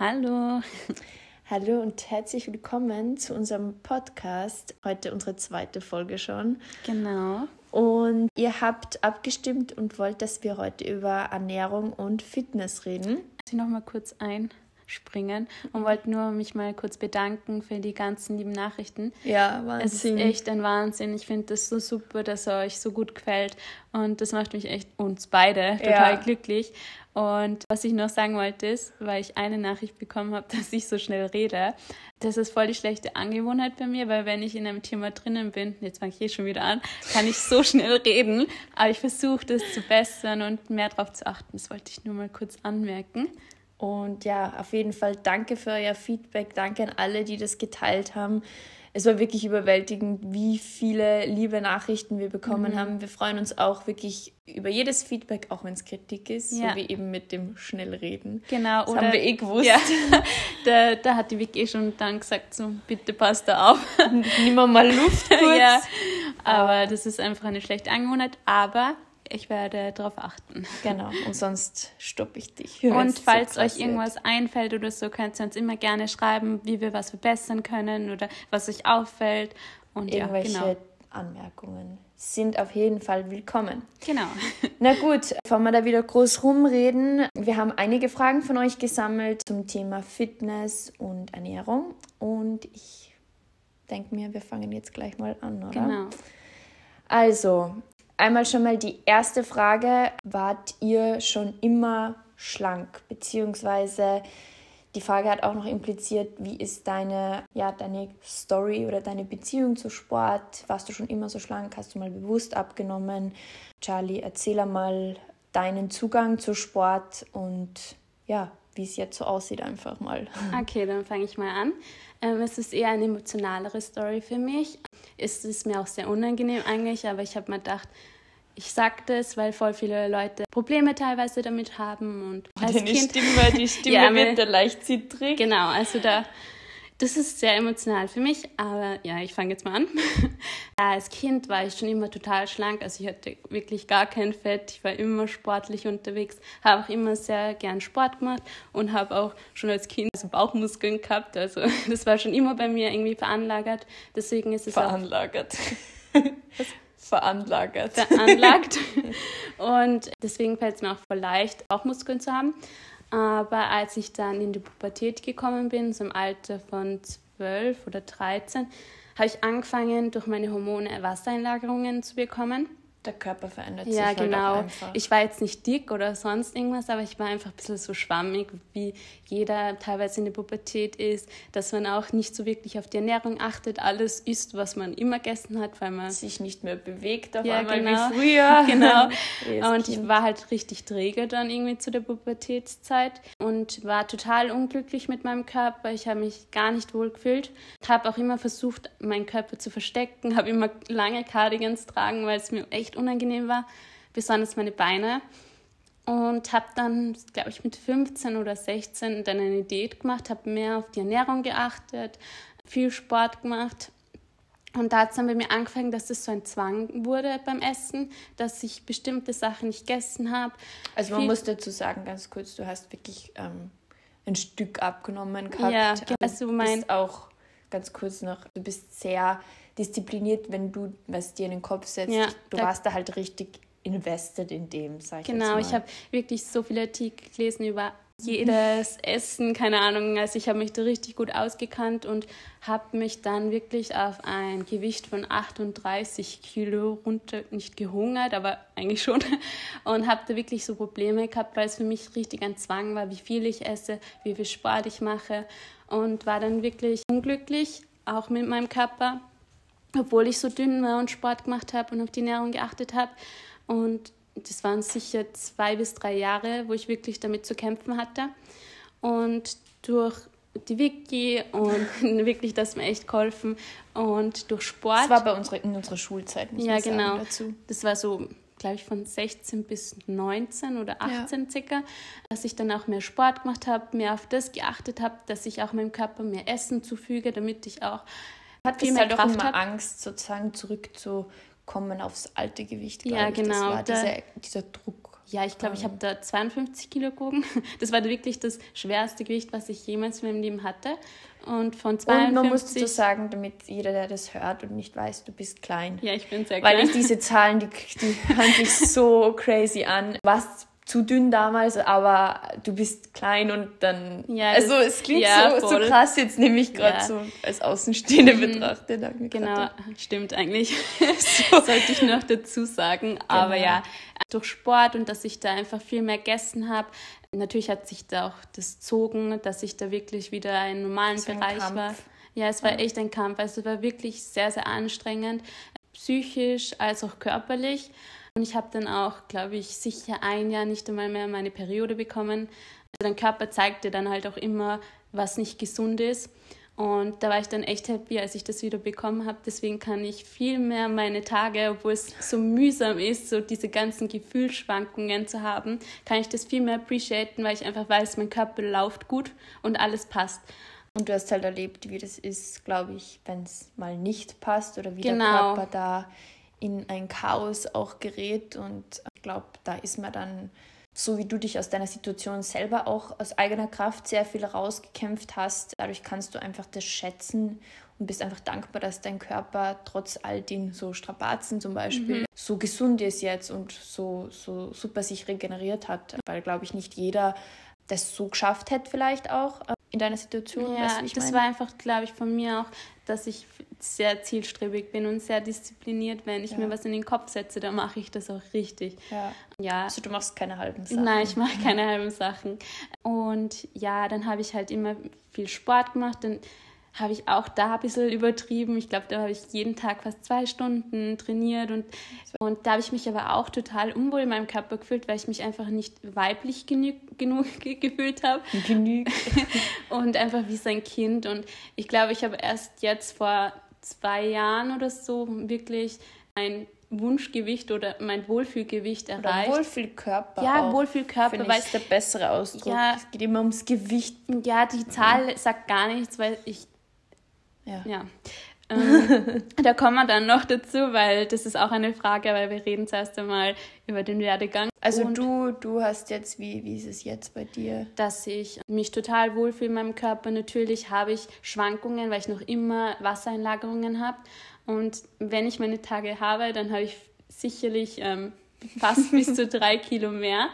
Hallo. Hallo und herzlich willkommen zu unserem Podcast. Heute unsere zweite Folge schon. Genau. Und ihr habt abgestimmt und wollt, dass wir heute über Ernährung und Fitness reden. Ich noch mal kurz einspringen und wollte nur mich mal kurz bedanken für die ganzen lieben Nachrichten. Ja, Wahnsinn. Es ist echt ein Wahnsinn. Ich finde das so super, dass er euch so gut gefällt und das macht mich echt uns beide total Ja. glücklich. Und was ich noch sagen wollte ist, weil ich eine Nachricht bekommen habe, dass ich so schnell rede, das ist voll die schlechte Angewohnheit bei mir, weil wenn ich in einem Thema drinnen bin, jetzt fange ich eh schon wieder an, kann ich so schnell reden, aber ich versuche das zu bessern und mehr darauf zu achten. Das wollte ich nur mal kurz anmerken. Und ja, auf jeden Fall danke für euer Feedback. Danke an alle, die das geteilt haben. Es war wirklich überwältigend, wie viele liebe Nachrichten wir bekommen Mhm. haben. Wir freuen uns auch wirklich über jedes Feedback, auch wenn es Kritik ist, Ja. so wie eben mit dem Schnellreden. Genau, Das haben wir eh gewusst. Ja, da, da hat die Vicky eh schon dann gesagt, so, bitte passt da auf. Nimm mal Luft kurz. ja, aber das ist einfach eine schlechte Angewohnheit, aber ich werde darauf achten. Genau, und sonst stoppe ich dich. Und so falls krass euch irgendwas einfällt oder so, könnt ihr uns immer gerne schreiben, wie wir was verbessern können oder was euch auffällt. Und. Irgendwelche ja, genau. Anmerkungen sind auf jeden Fall willkommen. Genau. Na gut, bevor wir da wieder groß rumreden, wir haben einige Fragen von euch gesammelt zum Thema Fitness und Ernährung. Und ich denke mir, wir fangen jetzt gleich mal an, oder? Genau. Also, einmal schon mal die erste Frage. Wart ihr schon immer schlank? Beziehungsweise die Frage hat auch noch impliziert, wie ist deine, ja, deine Story oder deine Beziehung zu Sport? Warst du schon immer so schlank? Hast du mal bewusst abgenommen? Charlie, erzähl einmal deinen Zugang zu Sport und ja, wie es jetzt so aussieht, einfach mal. Okay, dann fange ich mal an. Ähm, es ist eher eine emotionalere Story für mich. Es ist mir auch sehr unangenehm eigentlich, aber ich habe mir gedacht, ich sag das, weil voll viele Leute Probleme teilweise damit haben und als Deine Kind Stimme, die Stimme Ja, wird da leicht zittrig. Genau, also da, das ist sehr emotional für mich, aber ja, ich fange jetzt mal an. Ja, Als Kind war ich schon immer total schlank, also ich hatte wirklich gar kein Fett, ich war immer sportlich unterwegs, habe auch immer sehr gern Sport gemacht und habe auch schon als Kind so Bauchmuskeln gehabt, also das war schon immer bei mir irgendwie veranlagert, deswegen ist es auch Veranlagert. Veranlagert. veranlagt. Und deswegen fällt es mir auch voll leicht, auch Muskeln zu haben. Aber als ich dann in die Pubertät gekommen bin, so im Alter von 12 oder 13, habe ich angefangen, durch meine Hormone Wassereinlagerungen zu bekommen. Der Körper verändert Ja, sich halt genau. auch einfach. Ich war jetzt nicht dick oder sonst irgendwas, aber ich war einfach ein bisschen so schwammig, wie jeder teilweise in der Pubertät ist, dass man auch nicht so wirklich auf die Ernährung achtet, alles isst, was man immer gegessen hat, weil man sich nicht mehr bewegt auf Ja, einmal genau. wie früher. genau. Und ich war halt richtig träge dann irgendwie zu der Pubertätszeit und war total unglücklich mit meinem Körper. Ich habe mich gar nicht wohl gefühlt. Habe auch immer versucht, meinen Körper zu verstecken, habe immer lange Cardigans tragen, weil es mir echt unangenehm war, besonders meine Beine. Und habe dann, glaube ich, mit 15 oder 16 dann eine Diät gemacht, habe mehr auf die Ernährung geachtet, viel Sport gemacht und da hat es dann bei mir angefangen, dass es so ein Zwang wurde beim Essen, dass ich bestimmte Sachen nicht gegessen habe. Also man viel- muss dazu sagen, ganz kurz, du hast wirklich ähm, ein Stück abgenommen gehabt. Ja, Ähm, also du mein- bist auch ganz kurz noch, du bist sehr diszipliniert, wenn du was dir in den Kopf setzt. Ja, du da- warst da halt richtig invested in dem, sag ich Genau, ich habe wirklich so viele Artikel gelesen über jedes Essen, keine Ahnung. Also ich habe mich da richtig gut ausgekannt und habe mich dann wirklich auf ein Gewicht von 38 Kilo runter, nicht gehungert, aber eigentlich schon. Und habe da wirklich so Probleme gehabt, weil es für mich richtig ein Zwang war, wie viel ich esse, wie viel Sport ich mache. Und war dann wirklich unglücklich, auch mit meinem Körper obwohl ich so dünn war und Sport gemacht habe und auf die Ernährung geachtet habe. Und das waren sicher zwei bis drei Jahre, wo ich wirklich damit zu kämpfen hatte. Und durch die Wiki und wirklich, das hat mir echt geholfen. Und durch Sport. Das war bei unserer, in unserer Schulzeit, muss ja, man sagen, genau. dazu. Das war so, glaube ich, von 16 bis 19 oder 18 circa, dass ich dann auch mehr Sport gemacht habe, mehr auf das geachtet habe, dass ich auch meinem Körper mehr Essen zufüge, damit ich auch Hat viel mehr halt auch Kraft immer hab. Angst, sozusagen zurückzukommen aufs alte Gewicht. Ja, ich. Das genau, war da- dieser, dieser Druck. Ja, ich glaube, ich habe da 52 Kilo gewogen. Das war wirklich das schwerste Gewicht, was ich jemals in meinem Leben hatte. Und von 52... Und man muss so sagen, damit jeder, der das hört und nicht weiß, du bist klein. Ja, ich bin sehr klein. Weil ich diese Zahlen, die, die hören sich so crazy an. Was zu dünn damals, aber du bist klein und dann. Ja, also es klingt ja, so, so, krass, jetzt nehme ich gerade ja. so als Außenstehende mhm. betrachte. Genau, stimmt eigentlich. so. Sollte ich noch dazu sagen. Genau. Aber ja, durch Sport und dass ich da einfach viel mehr gegessen habe. Natürlich hat sich da auch das zogen, dass ich da wirklich wieder in normalen Bereich ein war. Ja, es war ja. echt ein Kampf. Also es war wirklich sehr, sehr anstrengend, psychisch als auch körperlich. Und ich habe dann auch, glaube ich, sicher ein Jahr nicht einmal mehr meine Periode bekommen. Also dein Körper zeigte dann halt auch immer, was nicht gesund ist. Und da war ich dann echt happy, als ich das wieder bekommen habe. Deswegen kann ich viel mehr meine Tage, obwohl es so mühsam ist, so diese ganzen Gefühlsschwankungen zu haben, kann ich das viel mehr appreciaten, weil ich einfach weiß, mein Körper läuft gut und alles passt. Und du hast halt erlebt, wie das ist, glaube ich, wenn es mal nicht passt oder wie genau. der Körper da in ein Chaos auch gerät. Und ich glaube, da ist man dann, so wie du dich aus deiner Situation selber auch aus eigener Kraft sehr viel rausgekämpft hast, dadurch kannst du einfach das schätzen und bist einfach dankbar, dass dein Körper trotz all den so Strapazen zum Beispiel mhm. so gesund ist jetzt und so, so super sich regeneriert hat. Weil, glaube ich, nicht jeder das so geschafft hätte vielleicht auch äh, in deiner Situation. Ja, weißt das meine? war einfach, glaube ich, von mir auch, dass ich sehr zielstrebig bin und sehr diszipliniert. Wenn ich ja. mir was in den Kopf setze, dann mache ich das auch richtig. Ja. ja. Also du machst keine halben Sachen. Nein, ich mache keine halben Sachen. Und ja, dann habe ich halt immer viel Sport gemacht. Dann habe ich auch da ein bisschen übertrieben. Ich glaube, da habe ich jeden Tag fast zwei Stunden trainiert und, und da habe ich mich aber auch total unwohl in meinem Körper gefühlt, weil ich mich einfach nicht weiblich genug, genug gefühlt habe. Genug. und einfach wie sein Kind. Und ich glaube, ich habe erst jetzt vor zwei Jahren oder so wirklich ein Wunschgewicht oder mein Wohlfühlgewicht erreicht. Oder Wohlfühlkörper. Ja, auch. Wohlfühlkörper. Weil ist der bessere Ausdruck. Ja, es geht immer ums Gewicht. Ja, die Zahl sagt gar nichts, weil ich ja. ja. ähm, da kommen wir dann noch dazu, weil das ist auch eine Frage, weil wir reden zuerst einmal über den Werdegang. Also du, du hast jetzt, wie, wie ist es jetzt bei dir? Dass ich mich total wohlfühle in meinem Körper. Natürlich habe ich Schwankungen, weil ich noch immer Wassereinlagerungen habe. Und wenn ich meine Tage habe, dann habe ich sicherlich ähm, fast bis zu drei Kilo mehr.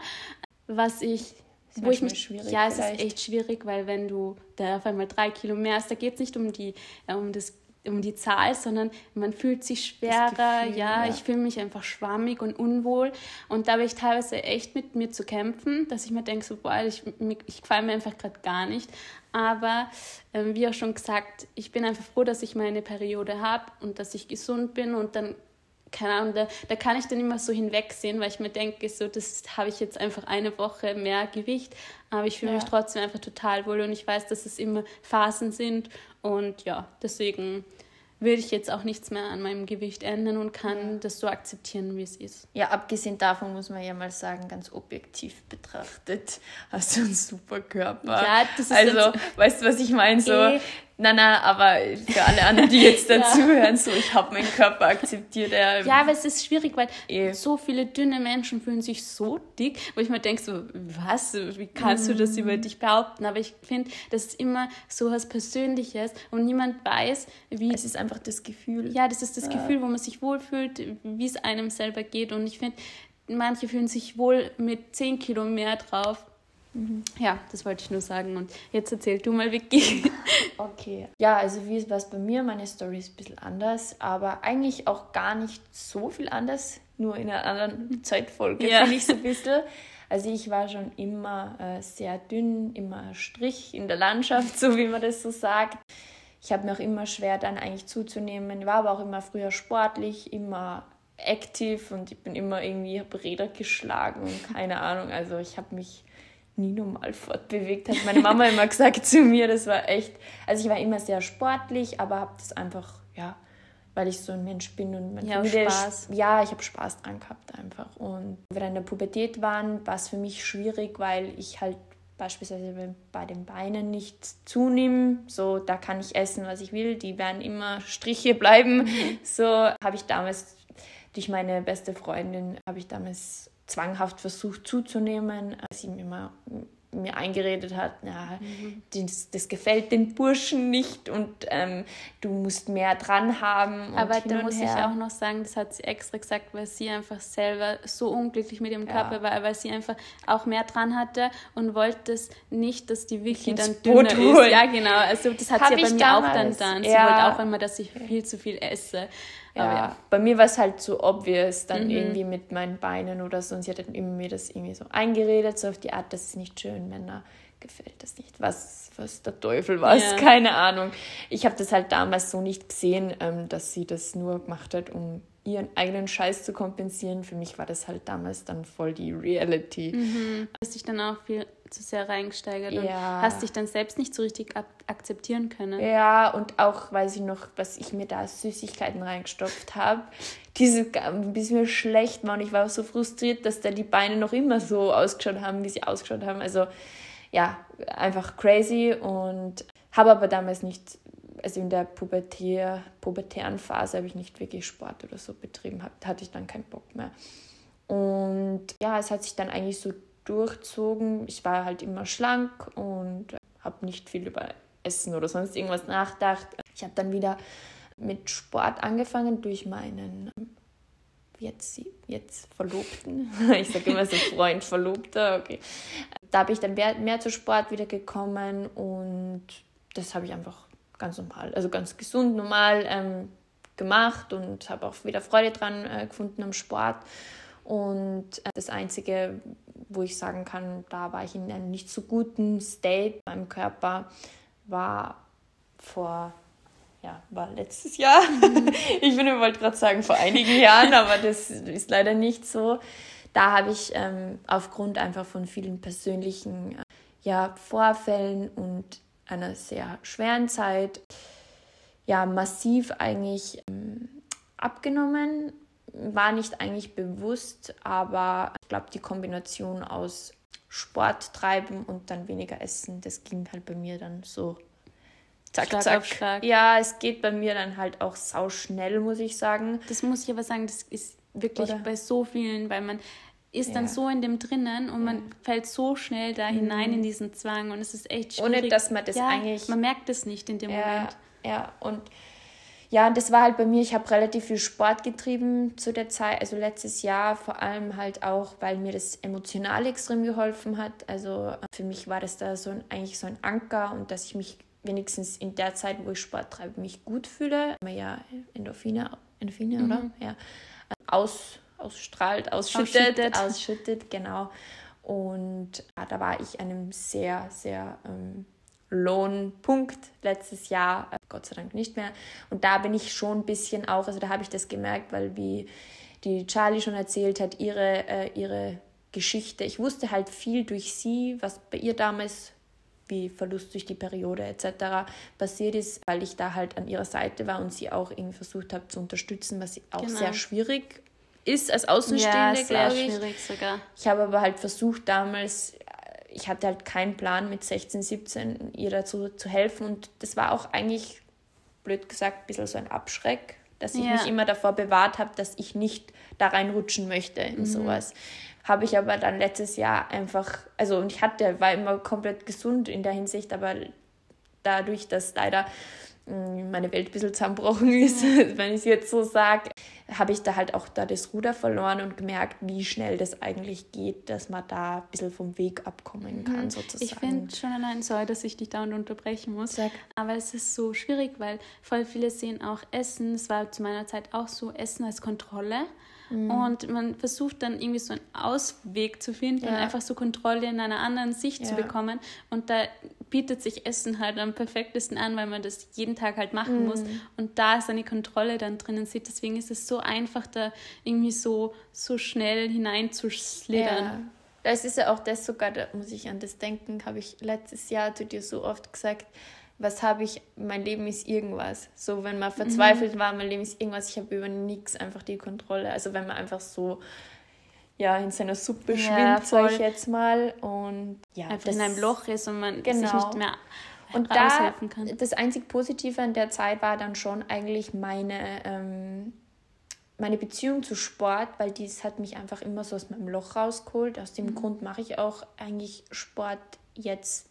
Was ich wo ich mich, schwierig. Ja, es vielleicht. ist echt schwierig, weil wenn du da auf einmal drei Kilo mehr hast, da geht es nicht um die, äh, um das um die Zahl, sondern man fühlt sich schwerer, Gefühl, ja, ja, ich fühle mich einfach schwammig und unwohl und da habe ich teilweise echt mit mir zu kämpfen, dass ich mir denke, so, boah, ich, ich gefall mir einfach gerade gar nicht, aber äh, wie auch schon gesagt, ich bin einfach froh, dass ich meine Periode habe und dass ich gesund bin und dann keine Ahnung, da, da kann ich dann immer so hinwegsehen, weil ich mir denke, so, das habe ich jetzt einfach eine Woche mehr Gewicht, aber ich fühle ja. mich trotzdem einfach total wohl und ich weiß, dass es immer Phasen sind und ja, deswegen würde ich jetzt auch nichts mehr an meinem Gewicht ändern und kann ja. das so akzeptieren, wie es ist. Ja, abgesehen davon muss man ja mal sagen, ganz objektiv betrachtet, hast du einen super Körper. Ja, das ist Also, weißt du, was ich meine? So, eh, Nein, nein, aber für alle anderen, die jetzt dazuhören, ja. so, ich habe meinen Körper akzeptiert. Ja, ja, aber es ist schwierig, weil eh. so viele dünne Menschen fühlen sich so dick, wo ich mir denke, so, was, wie kannst mm. du das über mm. dich behaupten? Aber ich finde, das ist immer so was Persönliches und niemand weiß, wie... Es ist einfach das Gefühl. Ja, das ist das ja. Gefühl, wo man sich wohlfühlt, wie es einem selber geht. Und ich finde, manche fühlen sich wohl mit 10 Kilo mehr drauf Mhm. Ja, das wollte ich nur sagen. Und jetzt erzähl du mal, Vicky. okay. Ja, also wie war es bei mir? Meine Story ist ein bisschen anders, aber eigentlich auch gar nicht so viel anders, nur in einer anderen Zeitfolge, ja. finde ich so ein bisschen. Also ich war schon immer äh, sehr dünn, immer Strich in der Landschaft, so wie man das so sagt. Ich habe mir auch immer schwer dann eigentlich zuzunehmen, war aber auch immer früher sportlich, immer aktiv und ich bin immer irgendwie, habe Räder geschlagen und keine Ahnung. Also ich habe mich nie normal fortbewegt, hat meine Mama immer gesagt zu mir. Das war echt, also ich war immer sehr sportlich, aber habe das einfach, ja, weil ich so ein Mensch bin und meine ja, Familie, Spaß. ja, ich habe Spaß dran gehabt einfach. Und wenn wir in der Pubertät waren, war es für mich schwierig, weil ich halt beispielsweise bei den Beinen nicht zunehme. So, da kann ich essen, was ich will. Die werden immer Striche bleiben. Mhm. So habe ich damals durch meine beste Freundin habe ich damals zwanghaft versucht zuzunehmen, sie mir immer mir eingeredet hat, ja, mhm. das, das, gefällt den Burschen nicht und ähm, du musst mehr dran haben. Aber da muss her. ich auch noch sagen, das hat sie extra gesagt, weil sie einfach selber so unglücklich mit ihrem Körper ja. war, weil sie einfach auch mehr dran hatte und wollte es nicht, dass die Vicky dann dünner ist. Ja, genau. Also das hat hab sie ja bei mir damals, auch dann dann. Sie ja. wollte auch immer, dass ich viel zu viel esse. Ja, ja, bei mir war es halt so obvious, dann mhm. irgendwie mit meinen Beinen oder so. Und sie hat dann immer mir das irgendwie so eingeredet, so auf die Art, das ist nicht schön, Männer gefällt das nicht. Was, was der Teufel war, ja. keine Ahnung. Ich habe das halt damals so nicht gesehen, ähm, dass sie das nur gemacht hat, um ihren eigenen Scheiß zu kompensieren. Für mich war das halt damals dann voll die Reality. Mhm. Hast dich dann auch viel zu sehr reingesteigert ja. und hast dich dann selbst nicht so richtig akzeptieren können. Ja, und auch weiß ich noch, was ich mir da Süßigkeiten reingestopft habe. Diese, bis mir schlecht war und ich war so frustriert, dass da die Beine noch immer so ausgeschaut haben, wie sie ausgeschaut haben. Also ja, einfach crazy und habe aber damals nicht, also in der Pubertär, pubertären Phase habe ich nicht wirklich Sport oder so betrieben, hatte ich dann keinen Bock mehr. Und ja, es hat sich dann eigentlich so durchzogen. Ich war halt immer schlank und habe nicht viel über Essen oder sonst irgendwas nachgedacht. Ich habe dann wieder mit Sport angefangen durch meinen jetzt, jetzt Verlobten. Ich sage immer so Freund, Verlobter, okay. Da habe ich dann mehr, mehr zu Sport wieder gekommen und das habe ich einfach ganz normal, also ganz gesund, normal ähm, gemacht und habe auch wieder Freude dran äh, gefunden am Sport. Und äh, das Einzige, wo ich sagen kann, da war ich in einem nicht so guten State beim Körper, war vor, ja, war letztes Jahr. Mhm. ich bin, wollte gerade sagen, vor einigen Jahren, aber das ist leider nicht so. Da habe ich ähm, aufgrund einfach von vielen persönlichen äh, ja, Vorfällen und einer sehr schweren Zeit ja massiv eigentlich ähm, abgenommen war nicht eigentlich bewusst, aber ich glaube, die Kombination aus Sport treiben und dann weniger essen, das ging halt bei mir dann so zack, Schlag zack. Schlag. Ja, es geht bei mir dann halt auch sau schnell, muss ich sagen. Das muss ich aber sagen, das ist wirklich Oder? bei so vielen, weil man ist ja. dann so in dem drinnen und man fällt so schnell da hinein mhm. in diesen Zwang und es ist echt schwierig. Ohne dass man das ja, eigentlich... Man merkt es nicht in dem ja, Moment. Ja, und ja, das war halt bei mir, ich habe relativ viel Sport getrieben zu der Zeit, also letztes Jahr vor allem halt auch, weil mir das emotional extrem geholfen hat. Also für mich war das da so ein, eigentlich so ein Anker und dass ich mich wenigstens in der Zeit, wo ich Sport treibe, mich gut fühle. Ja, Endorphine, Endorphine mhm. oder? Ja. Aus, ausstrahlt, ausschüttet, ausschüttet, ausschüttet genau. Und ja, da war ich einem sehr, sehr ähm, Lohnpunkt letztes Jahr, äh, Gott sei Dank nicht mehr. Und da bin ich schon ein bisschen auch, also da habe ich das gemerkt, weil wie die Charlie schon erzählt hat, ihre, äh, ihre Geschichte, ich wusste halt viel durch sie, was bei ihr damals wie Verlust durch die Periode etc. passiert ist, weil ich da halt an ihrer Seite war und sie auch irgendwie versucht habe zu unterstützen, was auch genau. sehr schwierig ist als Außenstehende, ja, sehr ich. schwierig sogar. Ich habe aber halt versucht damals ich hatte halt keinen Plan mit 16, 17 ihr dazu zu helfen und das war auch eigentlich, blöd gesagt, ein bisschen so ein Abschreck, dass ich ja. mich immer davor bewahrt habe, dass ich nicht da reinrutschen möchte in mhm. sowas. Habe ich aber dann letztes Jahr einfach, also und ich hatte, war immer komplett gesund in der Hinsicht, aber dadurch, dass leider meine Welt ein bisschen zusammengebrochen ist, wenn ich es jetzt so sage, habe ich da halt auch da das Ruder verloren und gemerkt, wie schnell das eigentlich geht, dass man da ein bisschen vom Weg abkommen kann, mhm. sozusagen. Ich finde schon allein sorry, dass ich dich dauernd unterbrechen muss, Sag. aber es ist so schwierig, weil voll viele sehen auch Essen, es war zu meiner Zeit auch so, Essen als Kontrolle. Mhm. Und man versucht dann irgendwie so einen Ausweg zu finden, ja. einfach so Kontrolle in einer anderen Sicht ja. zu bekommen. Und da bietet sich Essen halt am perfektesten an, weil man das jeden Tag halt machen mhm. muss. Und da ist eine Kontrolle dann drinnen sieht. Deswegen ist es so einfach, da irgendwie so, so schnell hineinzuschlittern. Ja. Das ist ja auch das sogar, da muss ich an das denken, habe ich letztes Jahr zu dir so oft gesagt, was habe ich, mein Leben ist irgendwas. So, wenn man verzweifelt mhm. war, mein Leben ist irgendwas, ich habe über nichts einfach die Kontrolle. Also wenn man einfach so ja, in seiner Suppe ja, schwimmt, sage ich jetzt mal. Und ja, einfach das, in einem Loch ist und man genau. sich nicht mehr und da, kann. Das einzig Positive an der Zeit war dann schon eigentlich meine, ähm, meine Beziehung zu Sport, weil dies hat mich einfach immer so aus meinem Loch rausgeholt. Aus dem mhm. Grund mache ich auch eigentlich Sport jetzt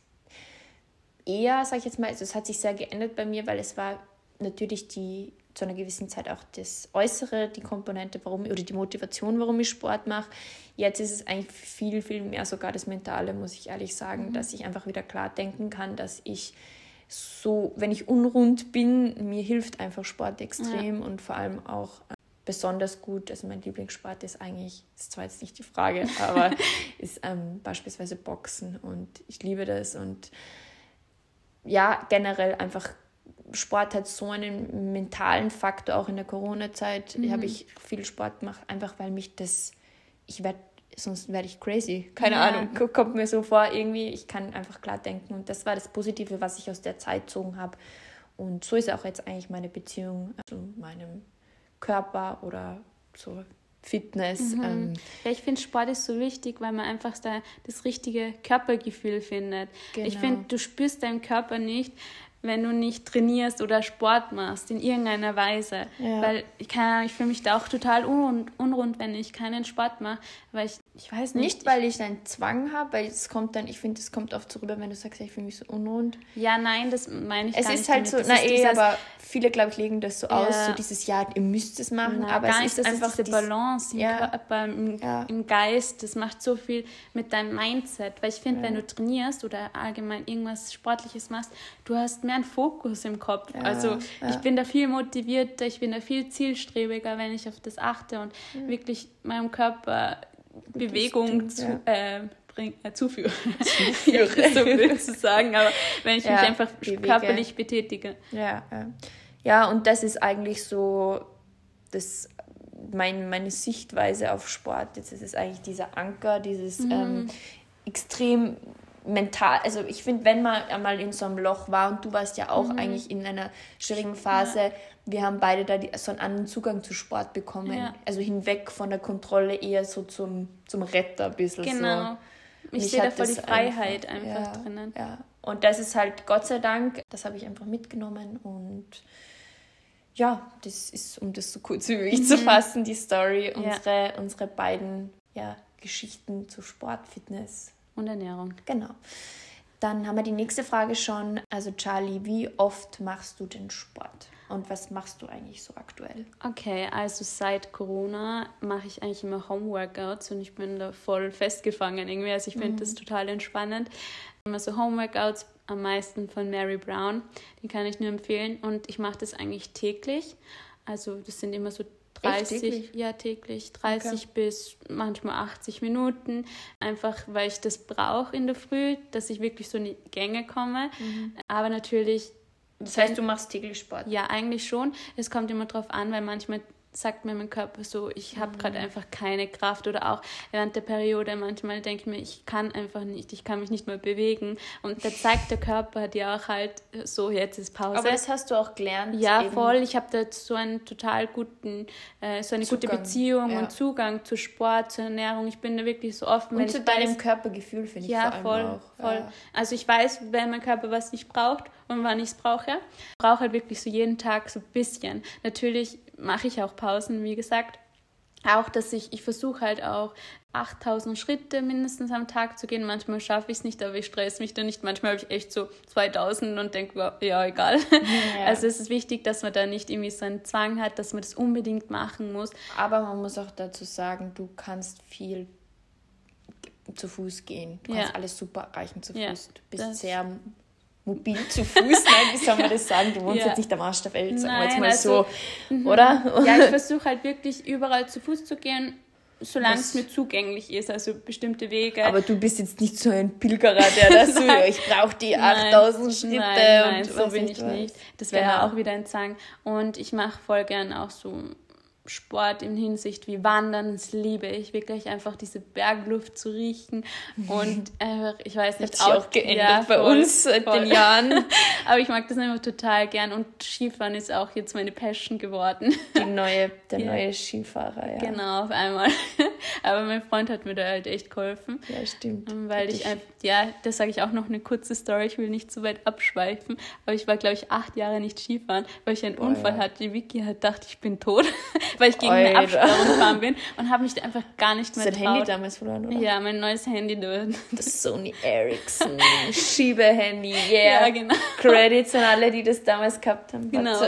eher, sage ich jetzt mal. Also es hat sich sehr geändert bei mir, weil es war natürlich die zu einer gewissen Zeit auch das Äußere, die Komponente, warum oder die Motivation, warum ich Sport mache. Jetzt ist es eigentlich viel, viel mehr sogar das Mentale, muss ich ehrlich sagen, mhm. dass ich einfach wieder klar denken kann, dass ich so, wenn ich unrund bin, mir hilft einfach Sport extrem ja. und vor allem auch äh, besonders gut. Also mein Lieblingssport ist eigentlich, ist zwar jetzt nicht die Frage, aber ist ähm, beispielsweise Boxen und ich liebe das und ja, generell einfach Sport hat so einen mentalen Faktor, auch in der Corona-Zeit mhm. habe ich viel Sport gemacht, einfach weil mich das, ich werde, sonst werde ich crazy. Keine ja. Ahnung, kommt mir so vor, irgendwie, ich kann einfach klar denken. Und das war das Positive, was ich aus der Zeit gezogen habe. Und so ist auch jetzt eigentlich meine Beziehung zu meinem Körper oder so Fitness. Mhm. Ähm. Ja, ich finde, Sport ist so wichtig, weil man einfach da das richtige Körpergefühl findet. Genau. Ich finde, du spürst deinen Körper nicht, wenn du nicht trainierst oder Sport machst, in irgendeiner Weise. Ja. Weil ich, ich fühle mich da auch total unrund, unrund, wenn ich keinen Sport mache, weil ich, ich weiß nicht. Nicht, weil ich einen Zwang habe, weil es kommt dann, ich finde, es kommt oft so rüber, wenn du sagst, ich fühle mich so unrund. Ja, nein, das meine ich es gar nicht. Es ist halt damit. so, das na eh, aber viele, glaube ich, legen das so ja. aus, so dieses Jahr, ihr müsst es machen, na, aber es ist das einfach diese Balance im ja. Körper, im, ja. im, Geist, das macht so viel mit deinem Mindset, weil ich finde, wenn du trainierst oder allgemein irgendwas Sportliches machst, du hast mehr einen Fokus im Kopf. also ich bin da viel motivierter, ich bin da viel zielstrebiger, wenn ich auf das achte und wirklich meinem Körper Bewegung zu, äh, bring, äh, zuführe. Zuführe. so blöd zu sagen, aber wenn ich ja, mich einfach bewege. körperlich betätige. Ja, ja. ja, und das ist eigentlich so das, mein, meine Sichtweise auf Sport. Jetzt ist es eigentlich dieser Anker, dieses mhm. ähm, extrem mental, also ich finde, wenn man einmal in so einem Loch war und du warst ja auch mhm. eigentlich in einer schwierigen Phase, ja. wir haben beide da die, so einen anderen Zugang zu Sport bekommen. Ja. Also hinweg von der Kontrolle eher so zum, zum Retter ein bisschen. Genau. So. Ich sehe da voll die Freiheit einfach, einfach ja, drinnen. Ja. Und das ist halt Gott sei Dank, das habe ich einfach mitgenommen und ja, das ist, um das so kurz wie möglich mhm. zu fassen, die Story, unsere, unsere beiden ja, Geschichten zu Sport, Fitness und Ernährung. Genau. Dann haben wir die nächste Frage schon. Also Charlie, wie oft machst du den Sport? Und was machst du eigentlich so aktuell? Okay, also seit Corona mache ich eigentlich immer Homeworkouts und ich bin da voll festgefangen irgendwie. Also ich finde mhm. das total entspannend. Immer so Homeworkouts am meisten von Mary Brown. Die kann ich nur empfehlen. Und ich mache das eigentlich täglich. Also das sind immer so 30, täglich? ja täglich, 30 okay. bis manchmal 80 Minuten, einfach weil ich das brauche in der Früh, dass ich wirklich so in die Gänge komme. Mhm. Aber natürlich. Das heißt, du machst täglich Sport? Ja, eigentlich schon. Es kommt immer drauf an, weil manchmal sagt mir mein Körper so, ich habe mhm. gerade einfach keine Kraft oder auch während der Periode manchmal denke ich mir, ich kann einfach nicht, ich kann mich nicht mehr bewegen und da zeigt der Körper dir auch halt so, jetzt ist Pause. Aber das hast du auch gelernt. Ja, eben. voll. Ich habe da so einen total guten, äh, so eine Zugang. gute Beziehung ja. und Zugang zu Sport, zur Ernährung. Ich bin da wirklich so offen. Und zu deinem weiß, Körpergefühl finde ich ja, voll, auch. voll. Ja. Also ich weiß, wenn mein Körper was nicht braucht und wann ich es brauche. Ich brauche halt wirklich so jeden Tag so ein bisschen. Natürlich mache ich auch Pausen, wie gesagt. Auch, dass ich, ich versuche halt auch 8000 Schritte mindestens am Tag zu gehen. Manchmal schaffe ich es nicht, aber ich stress mich da nicht. Manchmal habe ich echt so 2000 und denke, ja, egal. Ja. Also es ist wichtig, dass man da nicht irgendwie so einen Zwang hat, dass man das unbedingt machen muss. Aber man muss auch dazu sagen, du kannst viel zu Fuß gehen. Du kannst ja. alles super erreichen zu Fuß. Ja, du bist sehr mobil zu Fuß, nein, wie soll man das sagen? Du wohnst ja. jetzt nicht am Arsch der Welt, sagen wir jetzt mal also, so, mhm. oder? Ja, ich versuche halt wirklich überall zu Fuß zu gehen, solange es mir zugänglich ist, also bestimmte Wege. Aber du bist jetzt nicht so ein Pilgerer, der das so, ich brauche die 8000 Schritte. Nein, nein und so bin ich was. nicht. Das wäre ja. auch wieder ein Zwang. Und ich mache voll gern auch so Sport in Hinsicht wie Wandern, das liebe ich wirklich einfach diese Bergluft zu riechen und einfach, ich weiß nicht, Hat auch geändert ja, bei voll, uns seit den Jahren. Aber ich mag das einfach total gern und Skifahren ist auch jetzt meine Passion geworden. Die neue, der ja. neue Skifahrer, ja. Genau, auf einmal. Aber mein Freund hat mir da halt echt geholfen. Ja, stimmt. Ähm, weil ich, einfach, ja, das sage ich auch noch eine kurze Story, ich will nicht zu weit abschweifen, aber ich war, glaube ich, acht Jahre nicht Skifahren, weil ich einen oh, Unfall ja. hatte. Die Vicky hat gedacht, ich bin tot, weil ich gegen eine Absperrung gefahren bin und habe mich einfach gar nicht mehr Ist dein Handy damals verloren, oder? Ja, mein neues Handy. Das Sony Ericsson Schiebehandy, yeah. Ja, genau. Credits an alle, die das damals gehabt haben. Genau. So,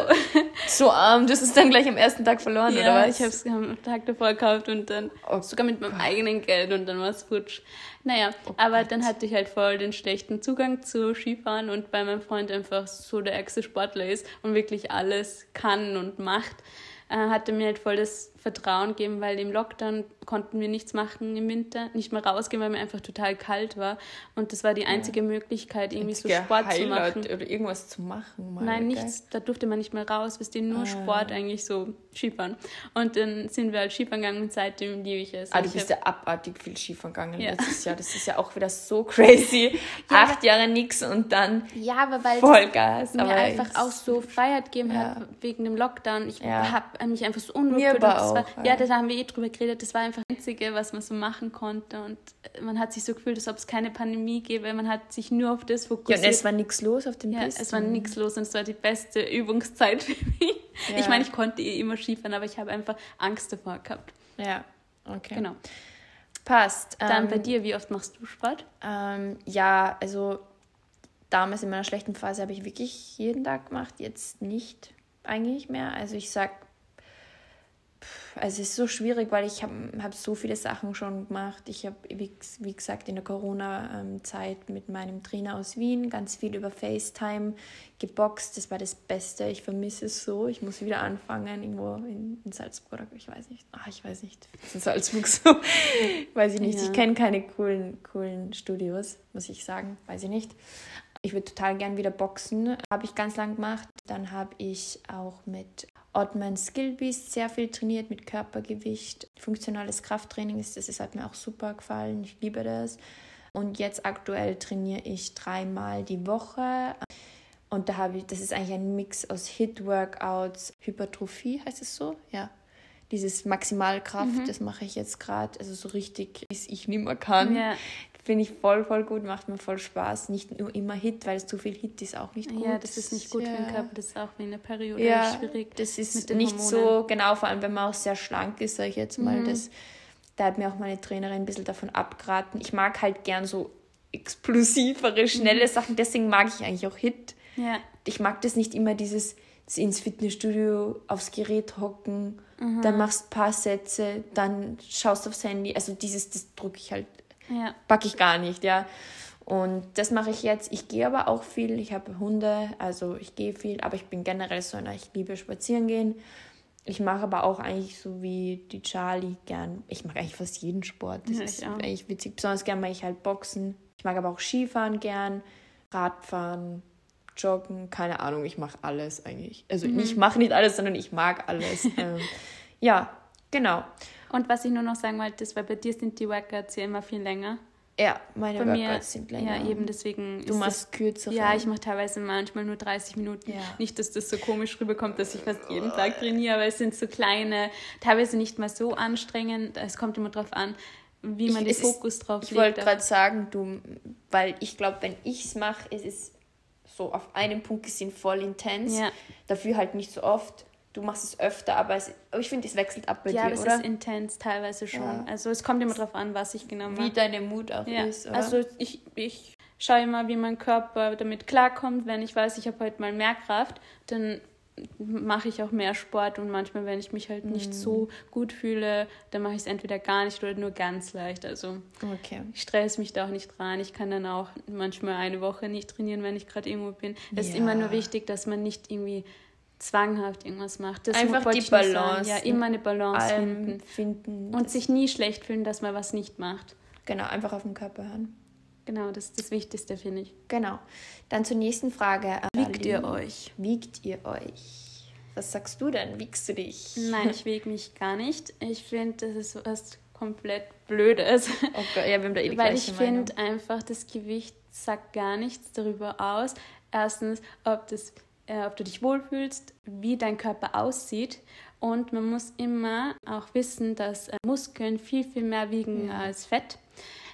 so arm, das ist dann gleich am ersten Tag verloren, ja, oder was? ich habe es am Tag davor gekauft und dann oh, sogar mit meinem eigenen Geld und dann war es futsch. Naja, oh aber Gott. dann hatte ich halt voll den schlechten Zugang zu Skifahren und weil mein Freund einfach so der ärgste Sportler ist und wirklich alles kann und macht, äh, hatte mir halt voll das Vertrauen gegeben, weil im Lockdown konnten wir nichts machen im Winter, nicht mehr rausgehen, weil mir einfach total kalt war. Und das war die einzige ja. Möglichkeit, irgendwie so Sport zu machen. Oder irgendwas zu machen. Mal, Nein, nichts. Da durfte man nicht mehr raus. Wir sind nur ah. Sport eigentlich so Skifahren. Und dann sind wir halt Skifahren gegangen und seitdem liebe ich es. Ah, du bist ja abartig viel Skifahren gegangen ja. letztes Jahr. Das ist ja auch wieder so crazy. ja, Acht Jahre nichts und dann ja, aber weil Vollgas. mir einfach auch so Freiheit gegeben ja. hat wegen dem Lockdown. Ich habe mich einfach so unwohl gefühlt. War, ja, da haben wir eh drüber geredet. Das war einfach das Einzige, was man so machen konnte. Und man hat sich so gefühlt, als ob es keine Pandemie gäbe. Man hat sich nur auf das fokussiert. Ja, und es war nichts los auf dem ja, Pisten. es war nichts los und es war die beste Übungszeit für mich. Ja. Ich meine, ich konnte eh immer Skifahren, aber ich habe einfach Angst davor gehabt. Ja, okay. Genau. Passt. Dann ähm, bei dir, wie oft machst du Sport? Ähm, ja, also damals in meiner schlechten Phase habe ich wirklich jeden Tag gemacht, jetzt nicht eigentlich mehr. Also ich sag also es ist so schwierig, weil ich habe hab so viele Sachen schon gemacht. Ich habe, wie, wie, gesagt, in der Corona-Zeit mit meinem Trainer aus Wien ganz viel über FaceTime geboxt. Das war das Beste. Ich vermisse es so. Ich muss wieder anfangen, irgendwo in, in Salzburg. Ich weiß nicht. Ah, ich weiß nicht. Ist in Salzburg so? weiß ich nicht. Ja. Ich kenne keine coolen, coolen Studios, muss ich sagen. Weiß ich nicht. Ich würde total gern wieder boxen. Habe ich ganz lang gemacht. Dann habe ich auch mit Oddman Skill Beast sehr viel trainiert mit Körpergewicht. Funktionales Krafttraining ist das, das hat mir auch super gefallen. Ich liebe das. Und jetzt aktuell trainiere ich dreimal die Woche. Und da habe ich, das ist eigentlich ein Mix aus Hit-Workouts, Hypertrophie heißt es so, ja. Dieses Maximalkraft, mhm. das mache ich jetzt gerade, also so richtig, wie ich nicht mehr kann. Ja. Finde ich voll, voll gut, macht mir voll Spaß. Nicht nur immer Hit, weil es zu viel Hit ist auch nicht gut. Ja, das ist nicht gut ja. für den Körper, das ist auch wie eine Periode ja, schwierig. Das ist nicht Hormonen. so, genau, vor allem wenn man auch sehr schlank ist, sage ich jetzt mal. Mhm. Das, da hat mir auch meine Trainerin ein bisschen davon abgeraten. Ich mag halt gern so explosivere, schnelle mhm. Sachen, deswegen mag ich eigentlich auch Hit. Ja. Ich mag das nicht immer, dieses ins Fitnessstudio aufs Gerät hocken, mhm. dann machst ein paar Sätze, dann schaust aufs Handy. Also dieses, das drücke ich halt ja. Packe ich gar nicht, ja. Und das mache ich jetzt. Ich gehe aber auch viel. Ich habe Hunde, also ich gehe viel, aber ich bin generell so einer, ich liebe spazieren gehen. Ich mache aber auch eigentlich so wie die Charlie gern. Ich mag eigentlich fast jeden Sport. Das ja, ist eigentlich witzig. Besonders gern mache ich halt Boxen. Ich mag aber auch Skifahren gern, Radfahren, Joggen, keine Ahnung. Ich mache alles eigentlich. Also mhm. ich mache nicht alles, sondern ich mag alles. ähm, ja, genau. Und was ich nur noch sagen wollte, ist, weil bei dir sind die Workouts ja immer viel länger. Ja, meine bei Workouts sind länger. Ja, eben deswegen. Du machst kürzere. Ja, ich mache teilweise manchmal nur 30 Minuten. Ja. Nicht, dass das so komisch rüberkommt, dass ich fast jeden Tag trainiere, aber es sind so kleine, teilweise nicht mal so anstrengend. Es kommt immer drauf an, wie man ich, den Fokus ist, drauf ich legt. Ich wollte gerade sagen, du, weil ich glaube, wenn ich es mache, ist es so auf einem Punkt gesehen voll intens. Ja. Dafür halt nicht so oft du machst es öfter, aber, es, aber ich finde, es wechselt ab bei ja, dir, oder? Ja, es ist intens teilweise schon. Ja. Also es kommt immer darauf an, was ich genau mache. Wie deine Mut auch ja. ist, oder? Also ich, ich schaue immer, wie mein Körper damit klarkommt. Wenn ich weiß, ich habe heute mal mehr Kraft, dann mache ich auch mehr Sport und manchmal, wenn ich mich halt nicht mhm. so gut fühle, dann mache ich es entweder gar nicht oder nur ganz leicht. Also okay. ich stress mich da auch nicht rein. Ich kann dann auch manchmal eine Woche nicht trainieren, wenn ich gerade irgendwo bin. Es ja. ist immer nur wichtig, dass man nicht irgendwie zwanghaft irgendwas macht. Das Einfach die Balance. Ja, immer eine Balance finden. finden. Und sich nie schlecht fühlen, dass man was nicht macht. Genau, einfach auf den Körper hören. Genau, das ist das Wichtigste, finde ich. Genau. Dann zur nächsten Frage. Wiegt ihr euch? Wiegt ihr euch? Was sagst du denn? Wiegst du dich? Nein, ich wiege mich gar nicht. Ich finde, das ist was komplett Blödes. Okay, ja, wir haben da eh die Weil ich finde einfach, das Gewicht sagt gar nichts darüber aus. Erstens, ob das äh, ob du dich wohlfühlst, wie dein Körper aussieht Und man muss immer auch wissen, dass äh, Muskeln viel, viel mehr wiegen ja. als Fett.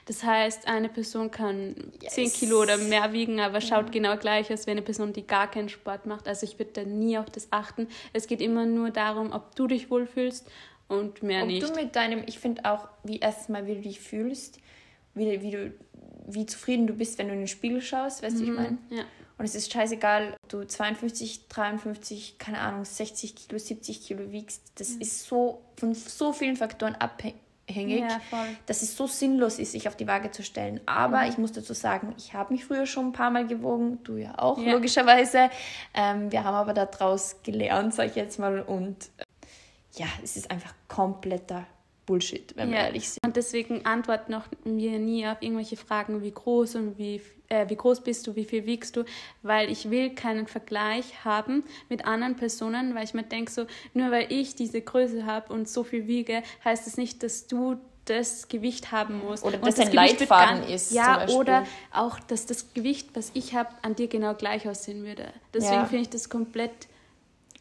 Das heißt, eine Person kann yes. 10 Kilo oder mehr wiegen, aber schaut ja. genau gleich aus wie eine Person, die gar keinen Sport macht. Also ich würde da nie auf das achten. Es geht immer nur darum, ob du dich wohlfühlst und mehr ob nicht. Ob du mit deinem, ich finde auch, wie erstmal, wie du dich fühlst, wie, wie, du, wie zufrieden du bist, wenn du in den Spiegel schaust, weißt du, mhm. ich meine? Ja. Und es ist scheißegal, ob du 52, 53, keine Ahnung, 60 Kilo, 70 Kilo wiegst. Das mhm. ist so von so vielen Faktoren abhängig ja, dass es so sinnlos ist, sich auf die Waage zu stellen. Aber mhm. ich muss dazu sagen, ich habe mich früher schon ein paar Mal gewogen, du ja auch, ja. logischerweise. Ähm, wir haben aber daraus gelernt, sage ich jetzt mal. Und äh, ja, es ist einfach kompletter Bullshit, wenn ja. wir ehrlich sind. Und deswegen antworten auch wir nie auf irgendwelche Fragen, wie groß und wie, äh, wie groß bist du, wie viel wiegst du, weil ich will keinen Vergleich haben mit anderen Personen, weil ich mir denke, so, nur weil ich diese Größe habe und so viel wiege, heißt das nicht, dass du das Gewicht haben musst. Oder dass das ein Leitfaden ist. Ja, oder auch, dass das Gewicht, was ich habe, an dir genau gleich aussehen würde. Deswegen ja. finde ich das komplett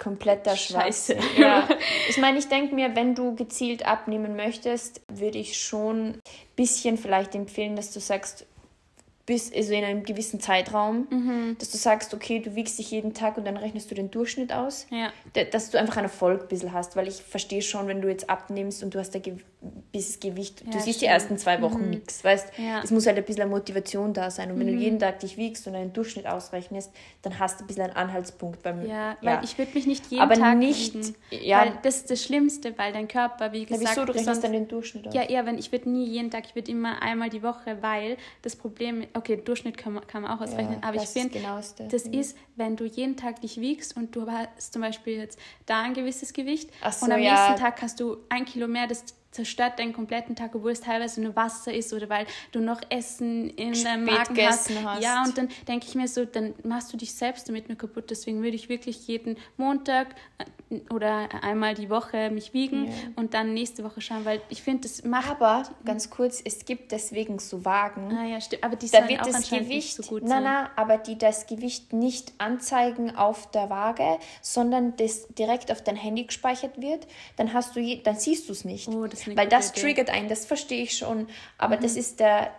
kompletter Scheiße. Ja. Ich meine, ich denke mir, wenn du gezielt abnehmen möchtest, würde ich schon ein bisschen vielleicht empfehlen, dass du sagst, bis also in einem gewissen Zeitraum, mhm. dass du sagst, okay, du wiegst dich jeden Tag und dann rechnest du den Durchschnitt aus. Ja. Dass du einfach einen Erfolg ein bisschen hast, weil ich verstehe schon, wenn du jetzt abnimmst und du hast ein gewisses Gewicht, ja, du siehst stimmt. die ersten zwei Wochen mhm. nichts, weißt, ja. es muss halt ein bisschen eine Motivation da sein und wenn mhm. du jeden Tag dich wiegst und einen Durchschnitt ausrechnest, dann hast du ein bisschen einen Anhaltspunkt. Beim, ja, weil ich würde mich nicht jeden Aber Tag nicht, wiegen, ja, weil das ist das Schlimmste, weil dein Körper, wie gesagt... Wieso, du rechnest dann den Durchschnitt aus? Ja, eher, wenn ich würde nie jeden Tag, ich würde immer einmal die Woche, weil das Problem okay, Durchschnitt kann man, kann man auch ausrechnen, ja, aber ich finde, das ja. ist, wenn du jeden Tag dich wiegst und du hast zum Beispiel jetzt da ein gewisses Gewicht so, und am ja. nächsten Tag hast du ein Kilo mehr, das zerstört deinen kompletten Tag, obwohl es teilweise nur Wasser ist oder weil du noch Essen in deinem Magen hast. hast. Ja, und dann denke ich mir so, dann machst du dich selbst damit nur kaputt. Deswegen würde ich wirklich jeden Montag äh, oder einmal die Woche mich wiegen ja. und dann nächste Woche schauen, weil ich finde, das macht... Aber, ganz kurz, es gibt deswegen so Wagen. Ah ja, stimmt. Aber die da wird auch das Gewicht, so gut nein, nein, aber die das Gewicht nicht anzeigen auf der Waage, sondern das direkt auf dein Handy gespeichert wird, dann hast du, je, dann siehst du es nicht. Oh, das weil das Idee. triggert einen, das verstehe ich schon. Aber mhm. das ist der,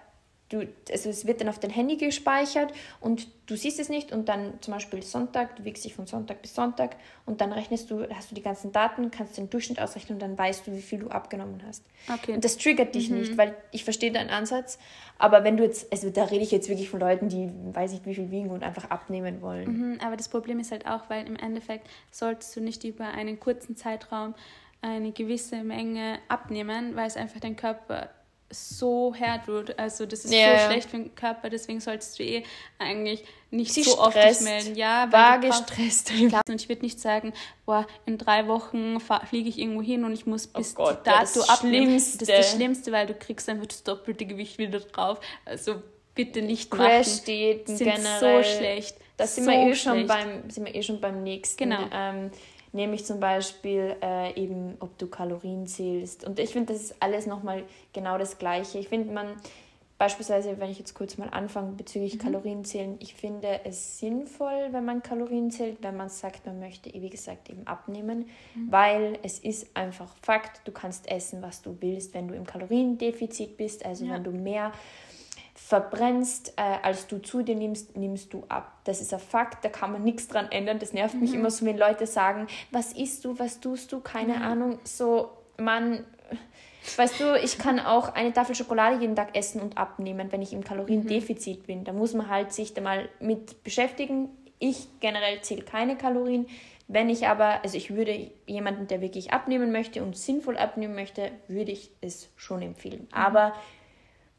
du, also es wird dann auf dein Handy gespeichert und du siehst es nicht und dann zum Beispiel Sonntag, du wiegst dich von Sonntag bis Sonntag und dann rechnest du, hast du die ganzen Daten, kannst den Durchschnitt ausrechnen und dann weißt du, wie viel du abgenommen hast. Okay. Und das triggert dich mhm. nicht, weil ich verstehe deinen Ansatz, aber wenn du jetzt, also da rede ich jetzt wirklich von Leuten, die weiß nicht wie viel wiegen und einfach abnehmen wollen. Mhm, aber das Problem ist halt auch, weil im Endeffekt solltest du nicht über einen kurzen Zeitraum eine gewisse Menge abnehmen, weil es einfach dein Körper so hart wird. Also das ist yeah. so schlecht für den Körper, deswegen solltest du eh eigentlich nicht Sie so stresst. oft dich melden. Ja, war gestresst. Und ich würde nicht sagen, boah, in drei Wochen fliege ich irgendwo hin und ich muss oh bis oh Gott, dato das abnehmen. Schlimmste. Das ist das Schlimmste, weil du kriegst einfach das doppelte Gewicht wieder drauf. Also bitte nicht Crash machen. Diäten generell. so schlecht. Das sind, so wir eh schon beim, sind wir eh schon beim nächsten. Genau. Ähm, nämlich zum Beispiel äh, eben, ob du Kalorien zählst. Und ich finde, das ist alles nochmal genau das Gleiche. Ich finde, man beispielsweise, wenn ich jetzt kurz mal anfange bezüglich mhm. Kalorienzählen, ich finde es sinnvoll, wenn man Kalorien zählt, wenn man sagt, man möchte, wie gesagt, eben abnehmen, mhm. weil es ist einfach Fakt, du kannst essen, was du willst, wenn du im Kaloriendefizit bist, also ja. wenn du mehr verbrennst, äh, als du zu dir nimmst, nimmst du ab. Das ist ein Fakt, da kann man nichts dran ändern. Das nervt mhm. mich immer so, wenn Leute sagen, was isst du, was tust du, keine mhm. Ahnung. So, man, weißt du, ich kann auch eine Tafel Schokolade jeden Tag essen und abnehmen, wenn ich im Kaloriendefizit mhm. bin. Da muss man halt sich da mal mit beschäftigen. Ich generell zähle keine Kalorien. Wenn ich aber, also ich würde jemanden, der wirklich abnehmen möchte und sinnvoll abnehmen möchte, würde ich es schon empfehlen. Mhm. Aber